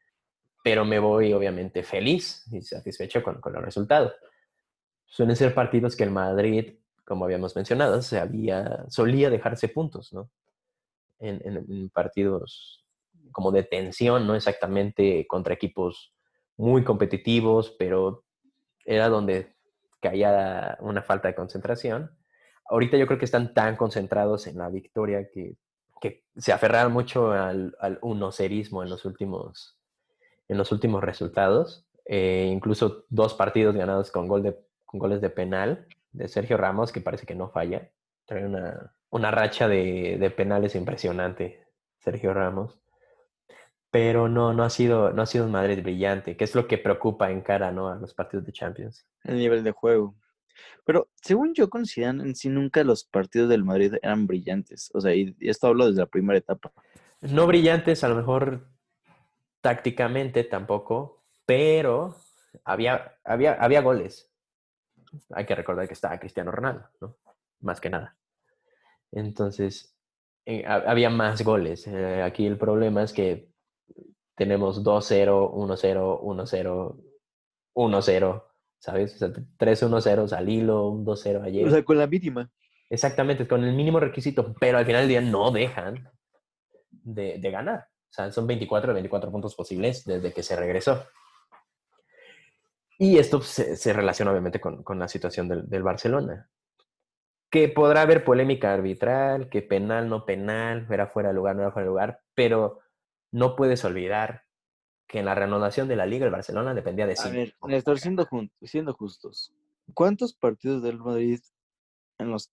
pero me voy obviamente feliz y satisfecho con, con los resultados. Suelen ser partidos que el Madrid, como habíamos mencionado, se había, solía dejarse puntos, ¿no? En, en partidos como de tensión, no exactamente contra equipos muy competitivos, pero era donde caía una falta de concentración. Ahorita yo creo que están tan concentrados en la victoria que, que se aferraron mucho al, al unocerismo en los últimos, en los últimos resultados. Eh, incluso dos partidos ganados con, gol de, con goles de penal de Sergio Ramos, que parece que no falla. Trae una, una racha de, de penales impresionante, Sergio Ramos pero no, no ha sido, no ha sido un Madrid brillante, que es lo que preocupa en cara ¿no? a los partidos de Champions. El nivel de juego. Pero según yo consideran en sí nunca los partidos del Madrid eran brillantes. O sea, y esto hablo desde la primera etapa. No brillantes, a lo mejor tácticamente tampoco, pero había, había, había goles. Hay que recordar que estaba Cristiano Ronaldo, ¿no? Más que nada. Entonces, eh, había más goles. Eh, aquí el problema es que tenemos 2-0, 1-0, 1-0, 1-0, ¿sabes? O sea, 3-1-0 al hilo, un 2-0 ayer. O sea, con la mínima. Exactamente, con el mínimo requisito, pero al final del día no dejan de, de ganar. O sea, son 24 de 24 puntos posibles desde que se regresó. Y esto se, se relaciona obviamente con, con la situación del, del, Barcelona. Que podrá haber polémica arbitral, que penal, no penal, era fuera de lugar, no era fuera de lugar, pero no puedes olvidar que en la reanudación de la Liga el Barcelona dependía de sí. A ver, Néstor, siendo, siendo justos, ¿cuántos partidos del Madrid en los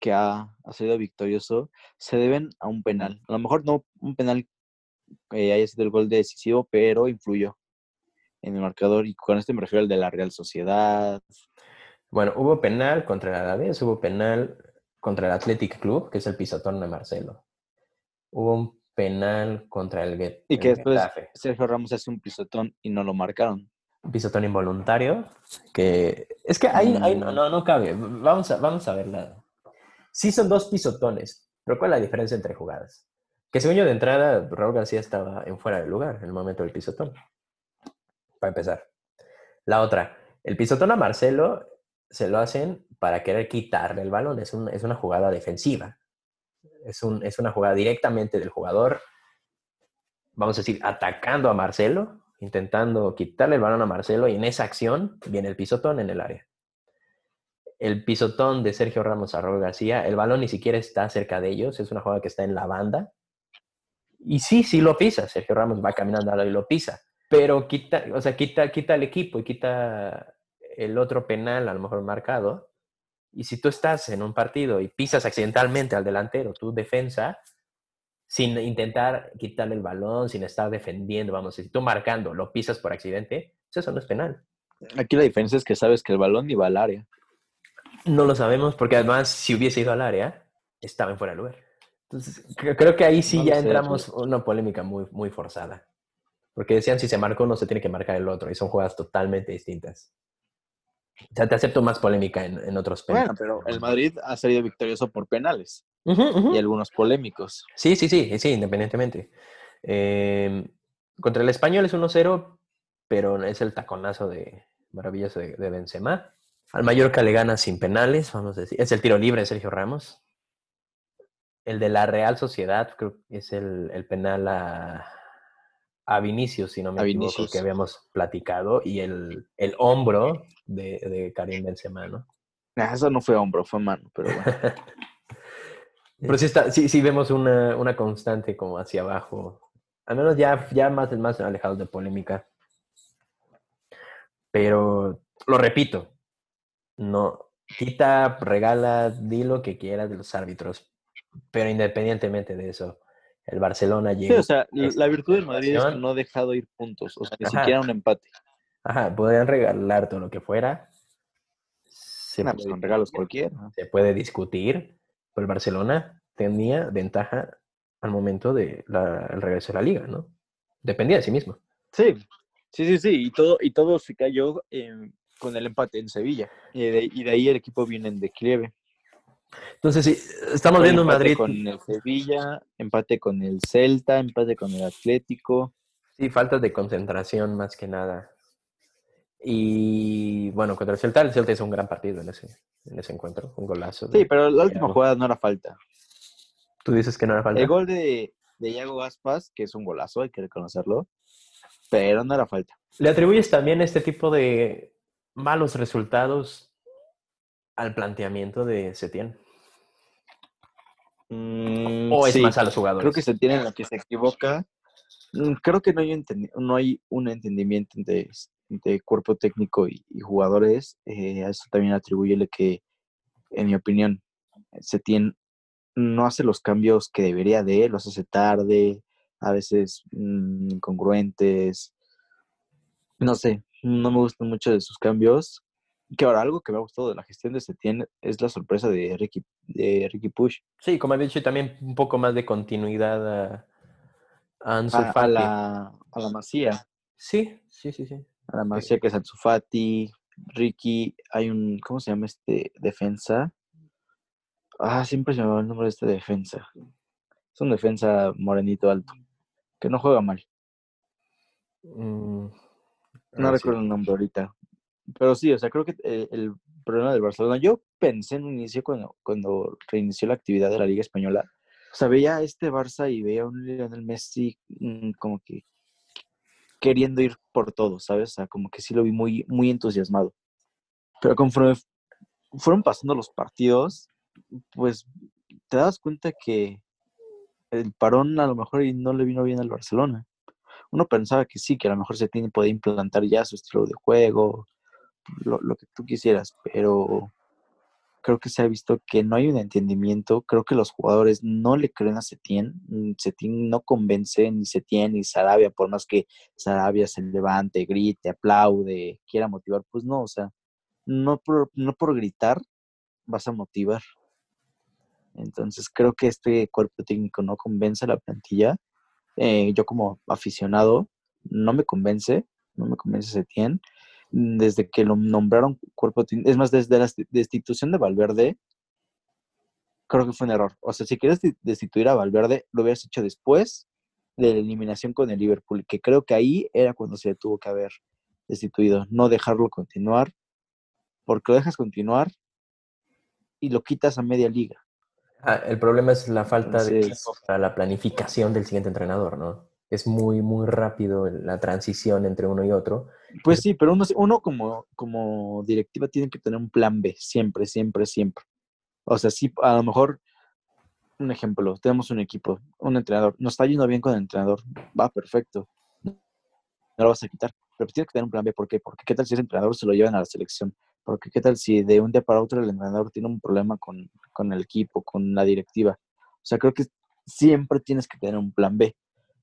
que ha, ha, sido victorioso se deben a un penal? A lo mejor no un penal que haya sido el gol decisivo, pero influyó en el marcador y con este me refiero al de la Real Sociedad. Bueno, hubo penal contra el Alavés, hubo penal contra el Athletic Club, que es el pisotón de Marcelo. Hubo un penal contra el Get. Y que después Getafe. Sergio Ramos hace un pisotón y no lo marcaron. Un pisotón involuntario. Que es que ahí, ahí no, no, no, cabe. Vamos a, vamos a verla. Sí son dos pisotones, pero ¿cuál es la diferencia entre jugadas? Que según yo de entrada, Raúl García estaba en fuera de lugar en el momento del pisotón. Para empezar. La otra, el pisotón a Marcelo se lo hacen para querer quitarle el balón. Es, un, es una jugada defensiva. Es, un, es una jugada directamente del jugador, vamos a decir, atacando a Marcelo, intentando quitarle el balón a Marcelo y en esa acción viene el pisotón en el área. El pisotón de Sergio Ramos a Raúl García, el balón ni siquiera está cerca de ellos, es una jugada que está en la banda. Y sí, sí lo pisa, Sergio Ramos va caminando y lo pisa, pero quita, o sea, quita, quita el equipo y quita el otro penal a lo mejor marcado y si tú estás en un partido y pisas accidentalmente al delantero, tu defensa, sin intentar quitarle el balón, sin estar defendiendo, vamos, si tú marcando lo pisas por accidente, pues eso no es penal. Aquí la diferencia es que sabes que el balón iba al área. No lo sabemos porque además si hubiese ido al área, estaba en fuera de lugar. Entonces, creo que ahí sí no ya entramos pues. una polémica muy, muy forzada. Porque decían si se marca uno, se tiene que marcar el otro. Y son jugadas totalmente distintas. O sea, te acepto más polémica en, en otros penales. Bueno, pero el Madrid ha salido victorioso por penales. Uh -huh, uh -huh. Y algunos polémicos. Sí, sí, sí, sí, independientemente. Eh, contra el español es 1-0, pero es el taconazo de maravilloso de, de, Benzema. Al Mallorca le gana sin penales, vamos a decir. Es el tiro libre de Sergio Ramos. El de la Real Sociedad, creo que es el, el penal a, a Vinicius, si no me a equivoco, Vinicius. que habíamos platicado, y el, el hombro de, de, Karim Benzema, ¿no? Nah, eso no fue hombro, fue mano, pero bueno. pero sí, está, sí, sí vemos una, una, constante como hacia abajo, al menos ya, ya más, más alejados de polémica. Pero, lo repito, no, quita, regala, di lo que quieras de los árbitros, pero independientemente de eso, el Barcelona llegó. Sí, o sea, la virtud del Madrid es que no ha dejado ir puntos, o sea, ni Ajá. siquiera un empate. Ajá, podrían regalar todo lo que fuera. Se nah, pues con regalos cualquiera. Se puede discutir, pero el Barcelona tenía ventaja al momento del el regreso de la liga, ¿no? Dependía de sí mismo. Sí, sí, sí, sí, y todo, y todo se cayó con el empate en Sevilla, y de, ahí el equipo viene en declive. Entonces, sí, estamos viendo Madrid. Con el Sevilla, empate con el Celta, empate con el Atlético. Sí, falta de concentración más que nada. Y bueno, contra el Celta, el Celta hizo un gran partido en ese, en ese encuentro, un golazo. sí, pero la última jugada no era falta. Tú dices que no era falta. El gol de, de Iago Aspas, que es un golazo, hay que reconocerlo, pero no era falta. ¿Le atribuyes también este tipo de malos resultados al planteamiento de Setién? Mm, ¿O es más a los jugadores? Creo que Setién en lo que se equivoca. Mm, creo que no hay, no hay un entendimiento entre, cuerpo técnico y, jugadores. Eh, a eso también atribuyele que, en mi opinión, Setién no hace los cambios que debería de, los hace tarde, a veces mm, incongruentes. No sé, no me gustan mucho de sus cambios. Que ahora algo que me ha gustado de la gestión de Setien es la sorpresa de Ricky, de Ricky Push. Sí, como he dicho, también un poco más de continuidad a, a, a, la, a la Masía. Sí, sí, sí, sí. A la Masía que es Anzufati, Ricky, hay un, ¿cómo se llama este defensa? Ah, siempre se me va el nombre de este defensa. Es un defensa morenito alto, que no juega mal. Mm, no recuerdo el nombre ahorita. Pero sí, o sea, creo que eh, el, problema del Barcelona, yo pensé en un inicio cuando, cuando reinició la actividad de la Liga Española, o sea, veía este Barça y veía a un Lionel Messi mm, como que queriendo ir por todo, ¿sabes? O sea, como que sí lo vi muy, muy entusiasmado. Pero conforme fueron pasando los partidos, pues te das cuenta que el parón a lo mejor no le vino bien al Barcelona. Uno pensaba que sí, que a lo mejor se tiene poder implantar ya su estilo de juego, lo, que tú quisieras, pero creo que se ha visto que no hay un entendimiento. Creo que los jugadores no le creen a Setién. Mm, Setién no convence ni Setién ni Sarabia, por más que Sarabia se levante, grite, aplaude, quiera motivar, pues no, o sea, no no por gritar vas a motivar. Entonces creo que este cuerpo técnico no convence a la plantilla. Eh, yo como aficionado no me convence, no me convence Setién. Desde que lo nombraron cuerpo técnico, es más, desde la destitución de Valverde, creo que fue un error. O sea, si quieres destituir a Valverde, lo hubieras hecho después de la eliminación con el Liverpool, que creo que ahí era cuando se tuvo que haber destituido, no dejarlo continuar, porque lo dejas continuar y lo quitas a media liga. Ah, el problema es la falta de tiempo para la planificación del siguiente entrenador, ¿no? Es muy, muy rápido la transición entre uno y otro. Pues sí, pero uno, uno como, directiva tiene que tener un plan B, siempre, siempre, siempre. O sea, sí, a lo mejor, un ejemplo, tenemos un equipo, un entrenador, nos está yendo bien con el entrenador, va perfecto, no lo vas a quitar, pero pues tiene que tener un plan B, ¿por qué? Porque qué tal si ese entrenador se lo llevan a la selección, porque qué tal si de un día para otro el entrenador tiene un problema con, el equipo, con la directiva. O sea, creo que siempre tienes que tener un plan B.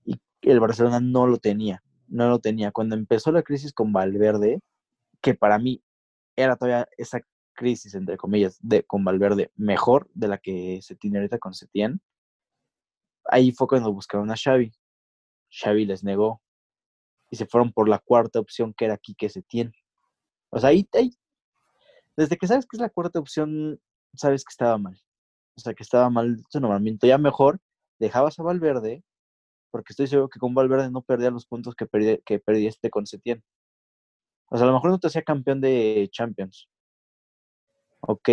Y el Barcelona no lo tenía, no lo tenía. Cuando empezó la crisis con Valverde, que para mí era todavía esa crisis, entre comillas, de, con Valverde mejor de la que se tiene ahorita con Setién, ahí fue cuando buscaron a Xavi. Xavi les negó y se fueron por la cuarta opción que era Quique Setién. O sea, ahí, ahí desde que sabes que es la cuarta opción, sabes que estaba mal. O sea, que estaba mal su nombramiento. Ya mejor dejabas a Valverde, porque estoy seguro que con Valverde no perdía los puntos que, que perdiste con Setién. O sea, a lo mejor no te hacía campeón de Champions. Ok.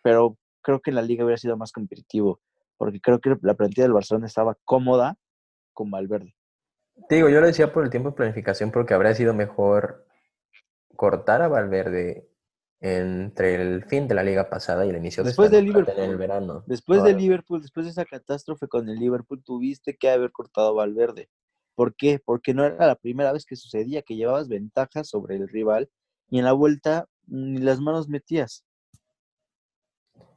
Pero creo que la liga hubiera sido más competitivo. Porque creo que la plantilla del Barcelona estaba cómoda con Valverde. Te digo, yo lo decía por el tiempo de planificación porque habría sido mejor cortar a Valverde entre el fin de la liga pasada y el inicio después de Liverpool, el verano. Después de Liverpool, después de esa catástrofe con el Liverpool, tuviste que haber cortado a Valverde. ¿Por qué? Porque no era la primera vez que sucedía que llevabas ventajas sobre el rival y en la vuelta ni las manos metías.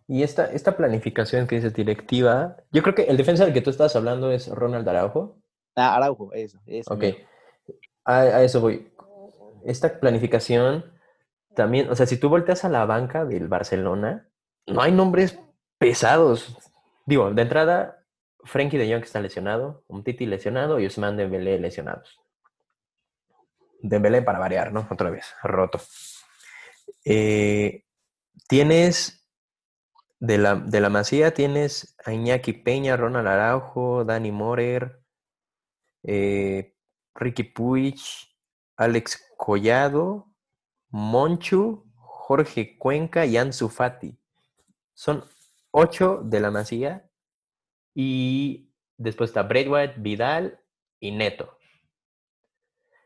Y esta, esta planificación que dice directiva, yo creo que el defensa del que tú estás hablando es Ronald Araujo. Ah, Araujo, eso. eso ok, a eso voy. Esta planificación también, o sea, si tú volteas a la banca del Barcelona, no hay nombres pesados. Digo, de entrada, Frankie de Jong está lesionado, un Titi lesionado y Usman Dembélé lesionados. Dembélé para variar, ¿no? Otra vez, roto. Eh, tienes de la, de la Masía, tienes a Iñaki Peña, Ronald Araujo, Dani Morer, eh, Ricky Puig, Alex Collado, Monchu, Jorge Cuenca y Ansu Fati. Son ocho de la Masía y después está Braithwaite, Vidal y Neto.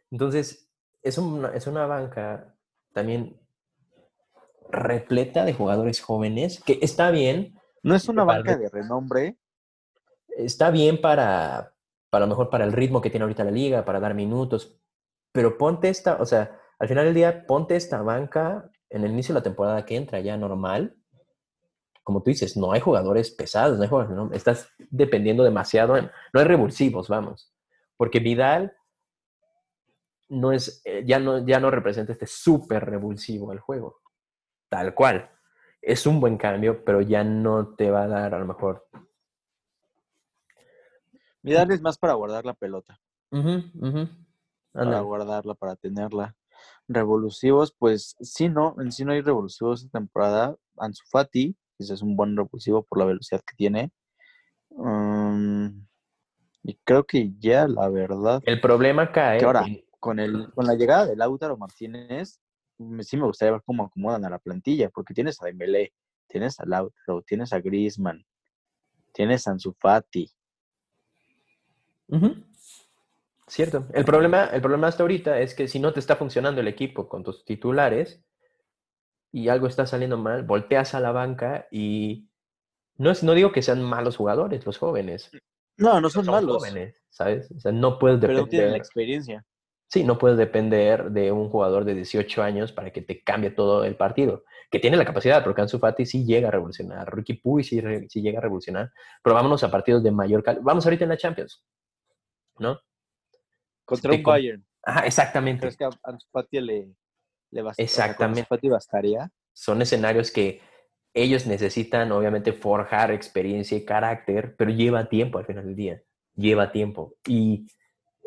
Entonces, es una, es una banca también repleta de jugadores jóvenes, que está bien. No es una banca de renombre. Está bien para, para lo mejor para el ritmo que tiene ahorita la liga, para dar minutos, pero ponte esta, o sea, al final del día, ponte esta banca en el inicio de la temporada que entra ya normal. Como tú dices, no hay jugadores pesados, no hay jugadores, no, estás dependiendo demasiado, en, no hay revulsivos, vamos. Porque Vidal no es, eh, ya no, ya no representa este súper revulsivo al juego. Tal cual. Es un buen cambio, pero ya no te va a dar a lo mejor. Vidal es más para guardar la pelota. Para guardarla, para tenerla revolutivos, pues sí, no, en sí no hay revolutivos esta temporada. Ansu Fati, ese es un buen revulsivo por la velocidad que tiene. Um, y creo que ya, la verdad. El problema cae. ahora, con, el, con la llegada de Lautaro Martínez, sí me gustaría ver cómo acomodan a la plantilla, porque tienes a Dembélé, tienes a Lautaro, tienes a Griezmann, tienes a Ansu Fati. Cierto. El problema, el problema hasta ahorita es que si no te está funcionando el equipo con tus titulares y algo está saliendo mal, volteas a la banca y no, es, no digo que sean malos jugadores los jóvenes. No, no son, malos. Jóvenes, ¿sabes? O sea, no puedes depender. Pero tienen la experiencia. Sí, no puedes depender de un jugador de 18 años para que te cambie todo el partido. Que tiene la capacidad, porque Ansu Fati sí llega a revolucionar. Ricky Puy sí, sí llega a revolucionar. Pero vámonos a partidos de mayor calidad. Vamos ahorita en la Champions, ¿no? Contra un Bayern. Ajá, exactamente. ¿Crees que a Ansu le, le Exactamente. bastaría? Son escenarios que ellos necesitan, obviamente, forjar experiencia y carácter, pero lleva tiempo al final del día. Lleva tiempo. Y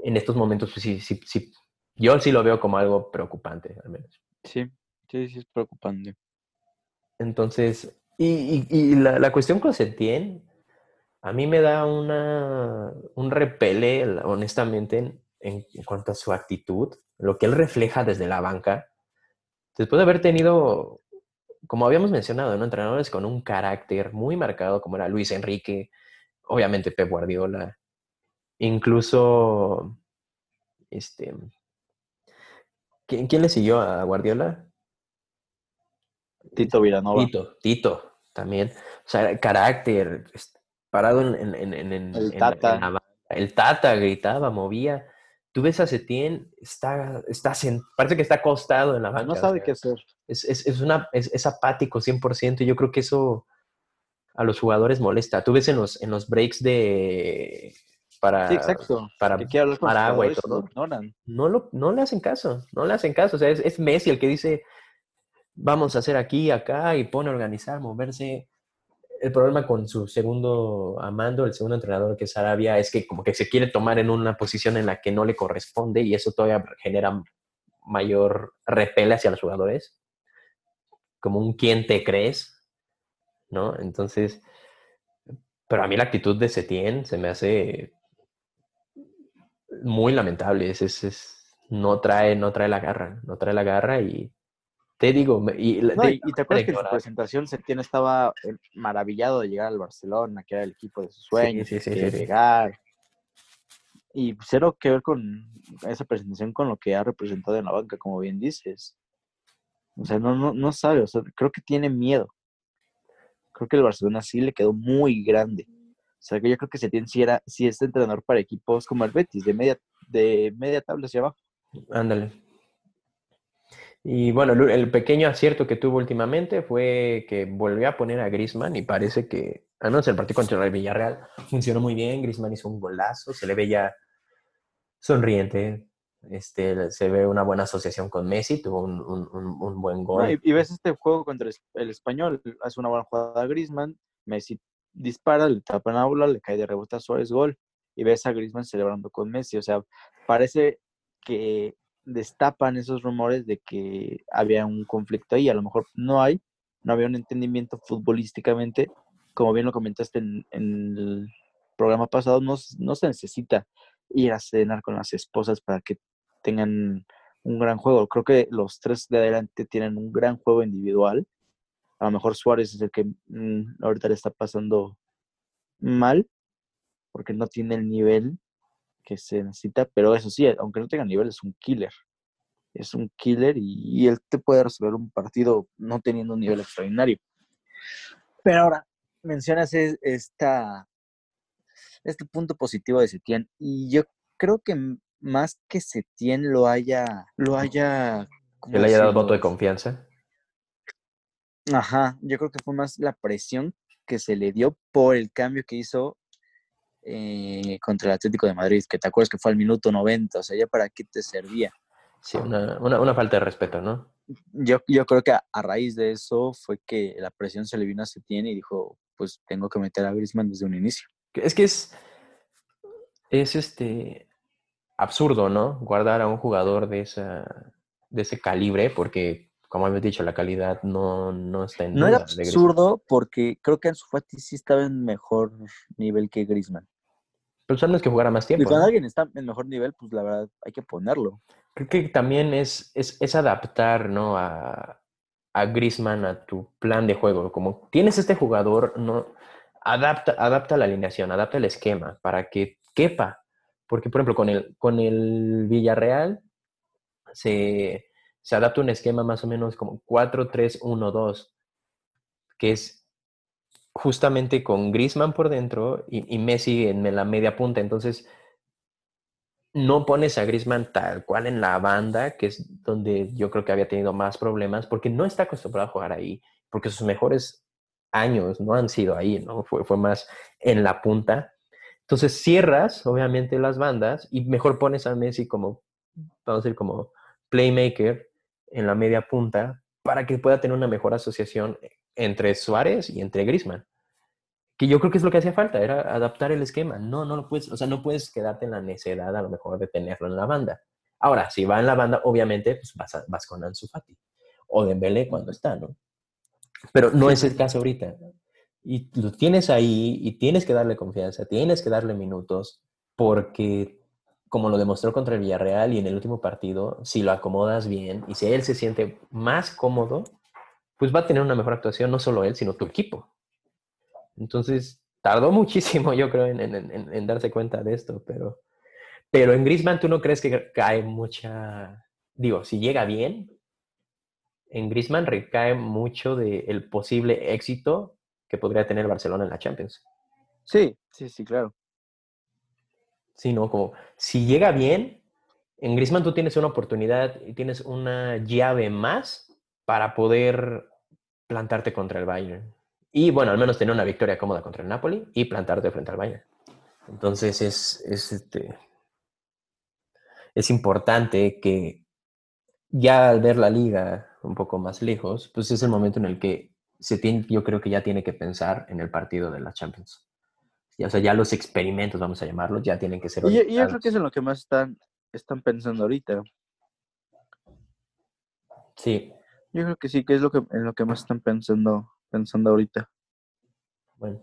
en estos momentos, pues sí, sí, sí. Yo sí lo veo como algo preocupante, al menos. Sí, sí, sí es preocupante. Entonces, y, y, la, la, cuestión con Setien, a mí me da una, un repele, honestamente, en, cuanto a su actitud, lo que él refleja desde la banca, después de haber tenido, como habíamos mencionado, ¿no? entrenadores con un carácter muy marcado, como era Luis Enrique, obviamente Pep Guardiola, incluso, este, ¿quién, quién le siguió a Guardiola? Tito Villanova. Tito, Tito, también. O sea, carácter, parado en, en, en, en el Tata. La, el Tata gritaba, movía. Tú ves a Setien, está, está, parece que está acostado en la banca. No sabe qué hacer. Es, es, es, una, es, es apático 100% y yo creo que eso a los jugadores molesta. Tú ves en los, en los breaks de... Para, sí, exacto. Para, para agua y todo. No, lo, no le hacen caso, no le hacen caso. O sea, es, es Messi el que dice, vamos a hacer aquí, acá, y pone a organizar, moverse el problema con su segundo amando, el segundo entrenador que es Arabia, es que como que se quiere tomar en una posición en la que no le corresponde y eso todavía genera mayor repele hacia los jugadores. Como un quién te crees, ¿no? Entonces, pero a mí la actitud de Setien se me hace muy lamentable. Es, es, no, trae, no trae la garra, no trae la garra y te digo, y, te acuerdas que en su presentación Setién estaba eh, maravillado de llegar al Barcelona, que era el equipo de sus sueños, sí, sí, de llegar. Y cero que ver con esa presentación con lo que ha representado en la banca, como bien dices. O sea, no, no, no sabe, o sea, creo que tiene miedo. Creo que el Barcelona sí le quedó muy grande. O sea, que yo creo que Setién sí, era, sí es entrenador para equipos como el Betis, de media, de media tabla hacia abajo. Ándale. Y bueno, el pequeño acierto que tuvo últimamente fue que volvió a poner a Grisman y parece que, al menos el partido contra el Villarreal, funcionó muy bien. Grisman hizo un golazo, se le ve ya sonriente. Este, se ve una buena asociación con Messi, tuvo un, un, un buen gol. y, ves este juego contra el español, hace una buena jugada a Grisman, Messi dispara, le tapan a bola, le cae de rebote a Suárez, gol. Y ves a Griezmann celebrando con Messi. O sea, parece que destapan esos rumores de que había un conflicto ahí. A lo mejor no hay, no había un entendimiento futbolísticamente. Como bien lo comentaste en, el programa pasado, no, no se necesita ir a cenar con las esposas para que tengan un gran juego. Creo que los tres de adelante tienen un gran juego individual. A lo mejor Suárez es el que mm, ahorita le está pasando mal porque no tiene el nivel que se necesita, pero eso sí, aunque no tenga nivel, es un killer. Es un killer y, él te puede resolver un partido no teniendo un nivel extraordinario. Pero ahora, mencionas esta, este punto positivo de Setién y yo creo que más que Setién lo haya, lo haya... Que le haya dado voto de confianza. Ajá, yo creo que fue más la presión que se le dio por el cambio que hizo eh, contra el Atlético de Madrid, que te acuerdas que fue al minuto 90, o sea, ya para qué te servía. Sí, una, falta de respeto, ¿no? Yo, yo creo que a, raíz de eso fue que la presión se le vino a Setién y dijo, pues tengo que meter a Griezmann desde un inicio. Es que es, es este absurdo, ¿no? Guardar a un jugador de, esa, de ese calibre, porque, como habéis dicho, la calidad no, no está en No era absurdo porque creo que Ansu Fati sí estaba en mejor nivel que Griezmann. Pero son los que jugara más tiempo. Y cuando alguien está en mejor nivel, pues la verdad hay que ponerlo. Creo que también es, es, adaptar, ¿no? A, a Griezmann a tu plan de juego. Como tienes este jugador, no adapta, adapta la alineación, adapta el esquema para que quepa. Porque, por ejemplo, con el, con el Villarreal se, se adapta un esquema más o menos como 4-3-1-2, que es justamente con Grisman por dentro y, Messi en la media punta. Entonces, no pones a Grisman tal cual en la banda, que es donde yo creo que había tenido más problemas, porque no está acostumbrado a jugar ahí, porque sus mejores años no han sido ahí, ¿no? Fue, fue más en la punta. Entonces cierras, obviamente, las bandas y mejor pones a Messi como, vamos a decir, como playmaker en la media punta para que pueda tener una mejor asociación entre Suárez y entre Grisman. Que yo creo que es lo que hacía falta, era adaptar el esquema. No, no lo puedes, o sea, no puedes quedarte en la necedad a lo mejor de tenerlo en la banda. Ahora, si va en la banda, obviamente, pues vas, vas con Ansu Fati. O Dembélé cuando está, ¿no? Pero no es el caso ahorita. Y lo tienes ahí y tienes que darle confianza, tienes que darle minutos, porque como lo demostró contra el Villarreal y en el último partido, si lo acomodas bien y si él se siente más cómodo, pues va a tener una mejor actuación, no solo él, sino tu equipo. Entonces, tardó muchísimo, yo creo, en, darse cuenta de esto, pero, pero en Grisman, ¿tú no crees que cae mucha, digo, si llega bien, en Grisman recae mucho del posible éxito que podría tener Barcelona en la Champions? Sí, sí, sí, claro. Sí, no, como si llega bien, en Grisman tú tienes una oportunidad y tienes una llave más para poder plantarte contra el Bayern. Y bueno, al menos tener una victoria cómoda contra el Napoli y plantarte frente al Bayern. Entonces es, es, este, es importante que ya al ver la liga un poco más lejos, pues es el momento en el que se tiene, yo creo que ya tiene que pensar en el partido de la Champions. o sea, ya los experimentos, vamos a llamarlos, ya tienen que ser. Y, y yo creo que es en lo que más están, están pensando ahorita. Sí, yo creo que sí, que es lo que, en lo que más están pensando, pensando ahorita. Bueno,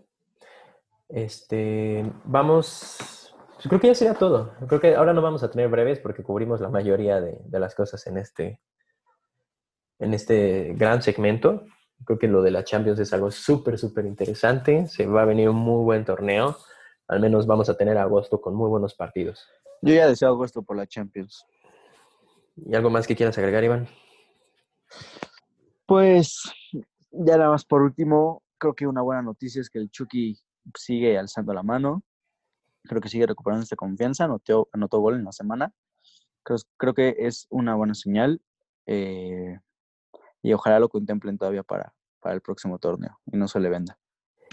este, vamos, pues creo que ya sería todo. Creo que ahora no vamos a tener breves porque cubrimos la mayoría de, las cosas en este, en este gran segmento. Creo que lo de la Champions es algo súper, súper interesante. Se va a venir un muy buen torneo. Al menos vamos a tener agosto con muy buenos partidos. Yo ya deseo agosto por la Champions. ¿Y algo más que quieras agregar, Iván? Pues ya nada más por último, creo que una buena noticia es que el Chucky sigue alzando la mano. Creo que sigue recuperando esta confianza. Anotó, anotó gol en la semana. Creo, creo que es una buena señal. Eh, y ojalá lo contemplen todavía para, para el próximo torneo y no se le venda.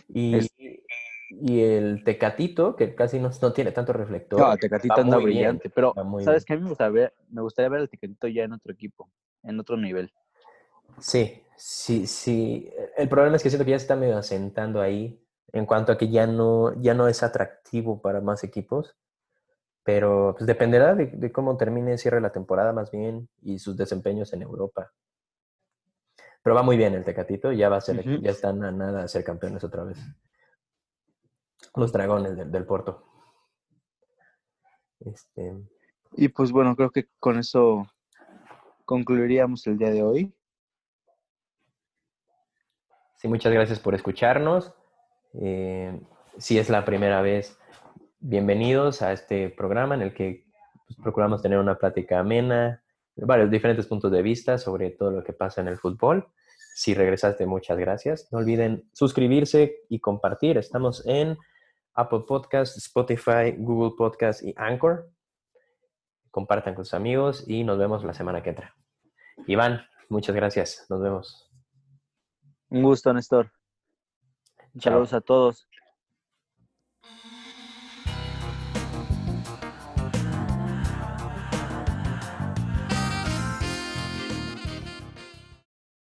Y, y el Tecatito, que casi no, no tiene tanto reflector. No, Tecatito anda brillante, pero ¿sabes qué? Me gustaría, ver, me gustaría ver el Tecatito ya en otro equipo, en otro nivel. Sí, sí, sí. El problema es que siento que ya se está medio asentando ahí. en cuanto a que ya no, ya no es atractivo para más equipos, pero pues dependerá de, cómo termine, cierre la temporada más bien y sus desempeños en Europa. Pero va muy bien el Tecatito, ya va a ser, ya están a nada a ser campeones otra vez. Los dragones del, del Porto. Este... Y pues bueno, creo que con eso concluiríamos el día de hoy. Sí, muchas gracias por escucharnos. Eh, si es la primera vez, bienvenidos a este programa en el que pues, procuramos tener una plática amena, varios diferentes puntos de vista sobre todo lo que pasa en el fútbol. Si regresaste, muchas gracias. No olviden suscribirse y compartir. Estamos en Apple Podcast, Spotify, Google Podcast y Anchor. Compartan con sus amigos y nos vemos la semana que entra. Iván, muchas gracias. Nos vemos. Un gusto, Néstor. Saludos a todos.